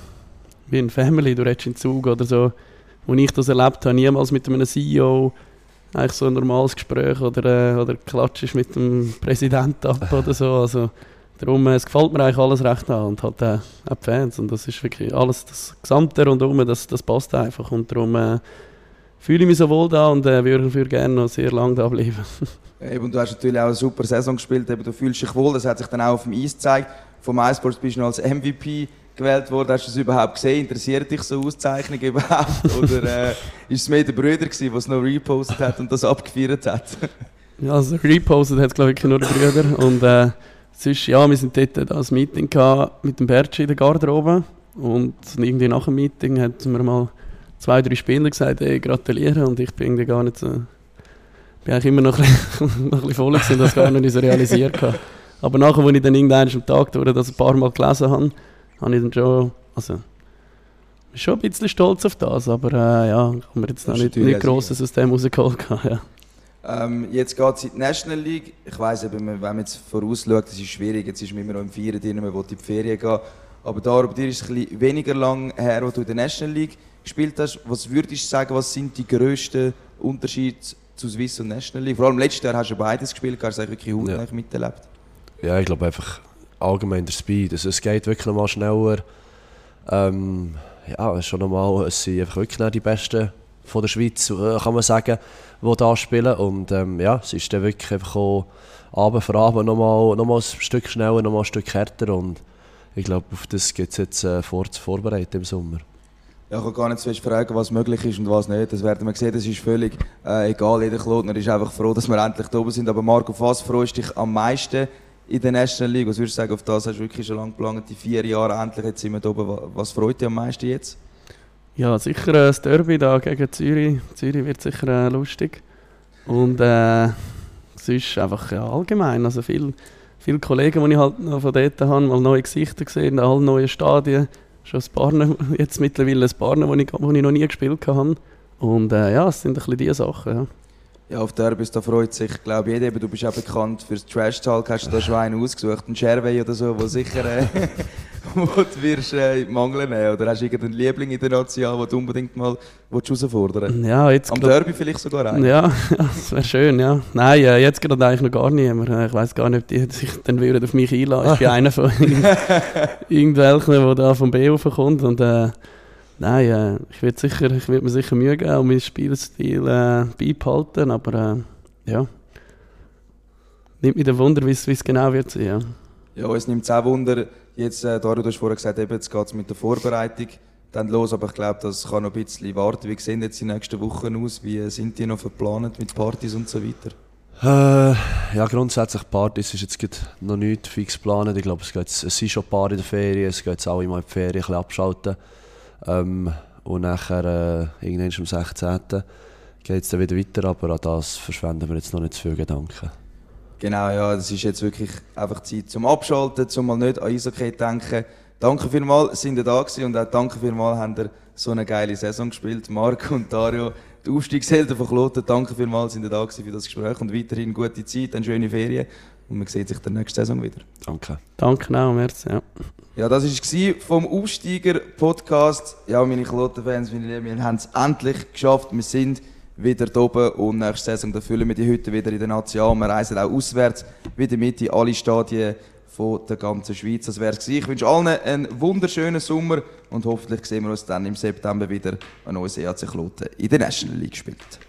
wie eine Family. Du redest in Zug oder so. Als ich das erlebt habe, niemals mit einem CEO eigentlich so ein normales Gespräch oder, äh, oder klatschst mit dem Präsidenten ab oder so. Also, darum, äh, es gefällt mir eigentlich alles recht an und halt äh, auch die Fans. Und das ist wirklich alles, das Gesamte rundherum, das, das passt einfach. Und darum äh, fühle ich mich so wohl da und äh, würde, gerne noch sehr lange da bleiben. Eben, du hast natürlich auch eine super Saison gespielt, eben, du fühlst dich wohl, das hat sich dann auch auf dem Eis gezeigt. Vom iSports bist du noch als MVP gewählt worden. Hast du das überhaupt gesehen? Interessiert dich so Auszeichnung überhaupt? Oder äh, ist es mehr der Brüder, der es noch repostet hat und das abgefeiert hat? ja, also repostet hat es glaube ich nur der Brüder. Und äh, sonst, ja, wir sind dort das Meeting mit dem Bertschi in der Garderobe. Und irgendwie nach dem Meeting hat mir mal zwei, drei Spieler gesagt, ey, gratulieren. Und ich bin irgendwie gar nicht so. bin eigentlich immer noch ein bisschen, noch ein bisschen voll gewesen, das gar nicht so realisiert habe. Aber nachher, als ich dann irgendwann am Tag durch das ein paar Mal gelesen habe, habe ich dann schon. Also, schon ein bisschen stolz auf das, aber äh, ja, haben wir jetzt noch nicht, nicht grosses aus dem rausgeholt. Ja. Ähm, jetzt geht es in die National League. Ich weiss, wenn man jetzt vorausschaut, das ist schwierig. Jetzt ist man immer noch im Vieren drin, man will in die Ferien gehen. Aber da bei dir ist es ein bisschen weniger lang her, wo du in der National League gespielt hast. Was würdest du sagen, was sind die grössten Unterschiede zu Swiss und National League? Vor allem letztes Jahr hast du beides gespielt, hast du wirklich hautnah ja. miterlebt. Ja, ich glaube einfach allgemein der Speed. Also es geht wirklich nochmal schneller. Ähm, ja, schon nochmal, es sind einfach wirklich die Besten von der Schweiz, äh, kann man sagen, die da spielen. Und ähm, ja, es ist dann wirklich einfach auch Abend für Abend nochmal, nochmal ein Stück schneller, nochmal ein Stück härter. Und ich glaube, auf das geht es jetzt äh, vor, vorbereiten im Sommer. Ja, ich kann gar nicht so fragen, was möglich ist und was nicht. Das werden wir sehen, das ist völlig äh, egal. Jeder Klotner ist einfach froh, dass wir endlich da oben sind. Aber Marco, was freust dich am meisten in der National League? Was würdest du sagen, auf das hast du wirklich schon lange geplant, die vier Jahre endlich, jetzt sind wir da oben. Was freut dich am meisten jetzt? Ja, sicher äh, das Derby da gegen Zürich. Zürich wird sicher äh, lustig. Und äh, es ist einfach ja, allgemein, also viel, viele Kollegen, die ich halt noch von dort habe, mal neue Gesichter gesehen, alle neue Stadien. Schon ein paar, jetzt mittlerweile ein paar, die ich, ich noch nie gespielt habe. Und äh, ja, es sind ein bisschen diese Sachen, ja. Ja, auf Derbys, da freut sich, glaube jeder. Du bist auch bekannt fürs Trash Talk. Hast du da schon einen ausgesucht? Einen Sherway oder so, wo sicher äh, wo du wirst äh, Mangel nehmen Oder hast du irgendeinen Liebling in der Nation, den du unbedingt mal herausfordern Ja, jetzt Am Derby vielleicht sogar einen? Ja, das wäre schön, ja. Nein, äh, jetzt gerade eigentlich noch gar nicht. Äh, ich weiß gar nicht, ob die sich dann würden auf mich einladen. Ich bin einer von irgendwelchen, der da vom B kommt. Und, äh, Nein, äh, ich werde sicher, ich mir sicher Mühe geben und meinen Spielstil äh, beibehalten, aber äh, ja. Nimmt mich der Wunder, wie es genau wird sein. Ja, ja es nimmt auch Wunder. Jetzt, äh, Dario, du hast vorher gesagt, eben, jetzt geht es mit der Vorbereitung dann los, aber ich glaube, das kann noch ein bisschen warten. Wie sehen jetzt die nächsten Wochen aus? Wie sind die noch verplant mit Partys und so weiter? Äh, ja, grundsätzlich Partys ist jetzt noch nicht fix geplant. Ich glaube, es, geht, es sind schon ein paar in der Ferien, es geht jetzt alle mal in die Ferien ein bisschen abschalten. Ähm, und nachher, äh, irgendwann am 16. geht es dann wieder weiter, aber an das verschwenden wir jetzt noch nicht zu viel Gedanken. Genau, ja, das ist jetzt wirklich einfach Zeit zum Abschalten, zum mal nicht an Eishockey denken. danke vielmals, sind ihr da gewesen und auch danke vielmals, habt ihr so eine geile Saison gespielt. Marco und Dario, die Aufstiegshelden von Kloten, danke vielmals, sind ihr da gewesen für das Gespräch und weiterhin gute Zeit, eine schöne Ferien und man sieht sich der nächste Saison wieder. Danke. Danke auch, merci. Ja. Ja, das war vom Aufsteiger-Podcast. Ja, meine Kloten-Fans, meine Lieben, wir haben es endlich geschafft. Wir sind wieder da oben und nächste Saison da füllen wir die Hütte wieder in der Nation. Wir reisen auch auswärts wieder mit in alle Stadien von der ganzen Schweiz. Das wäre es Ich wünsche allen einen wunderschönen Sommer und hoffentlich sehen wir uns dann im September wieder, wenn unser EAC Kloten in der National League spielt.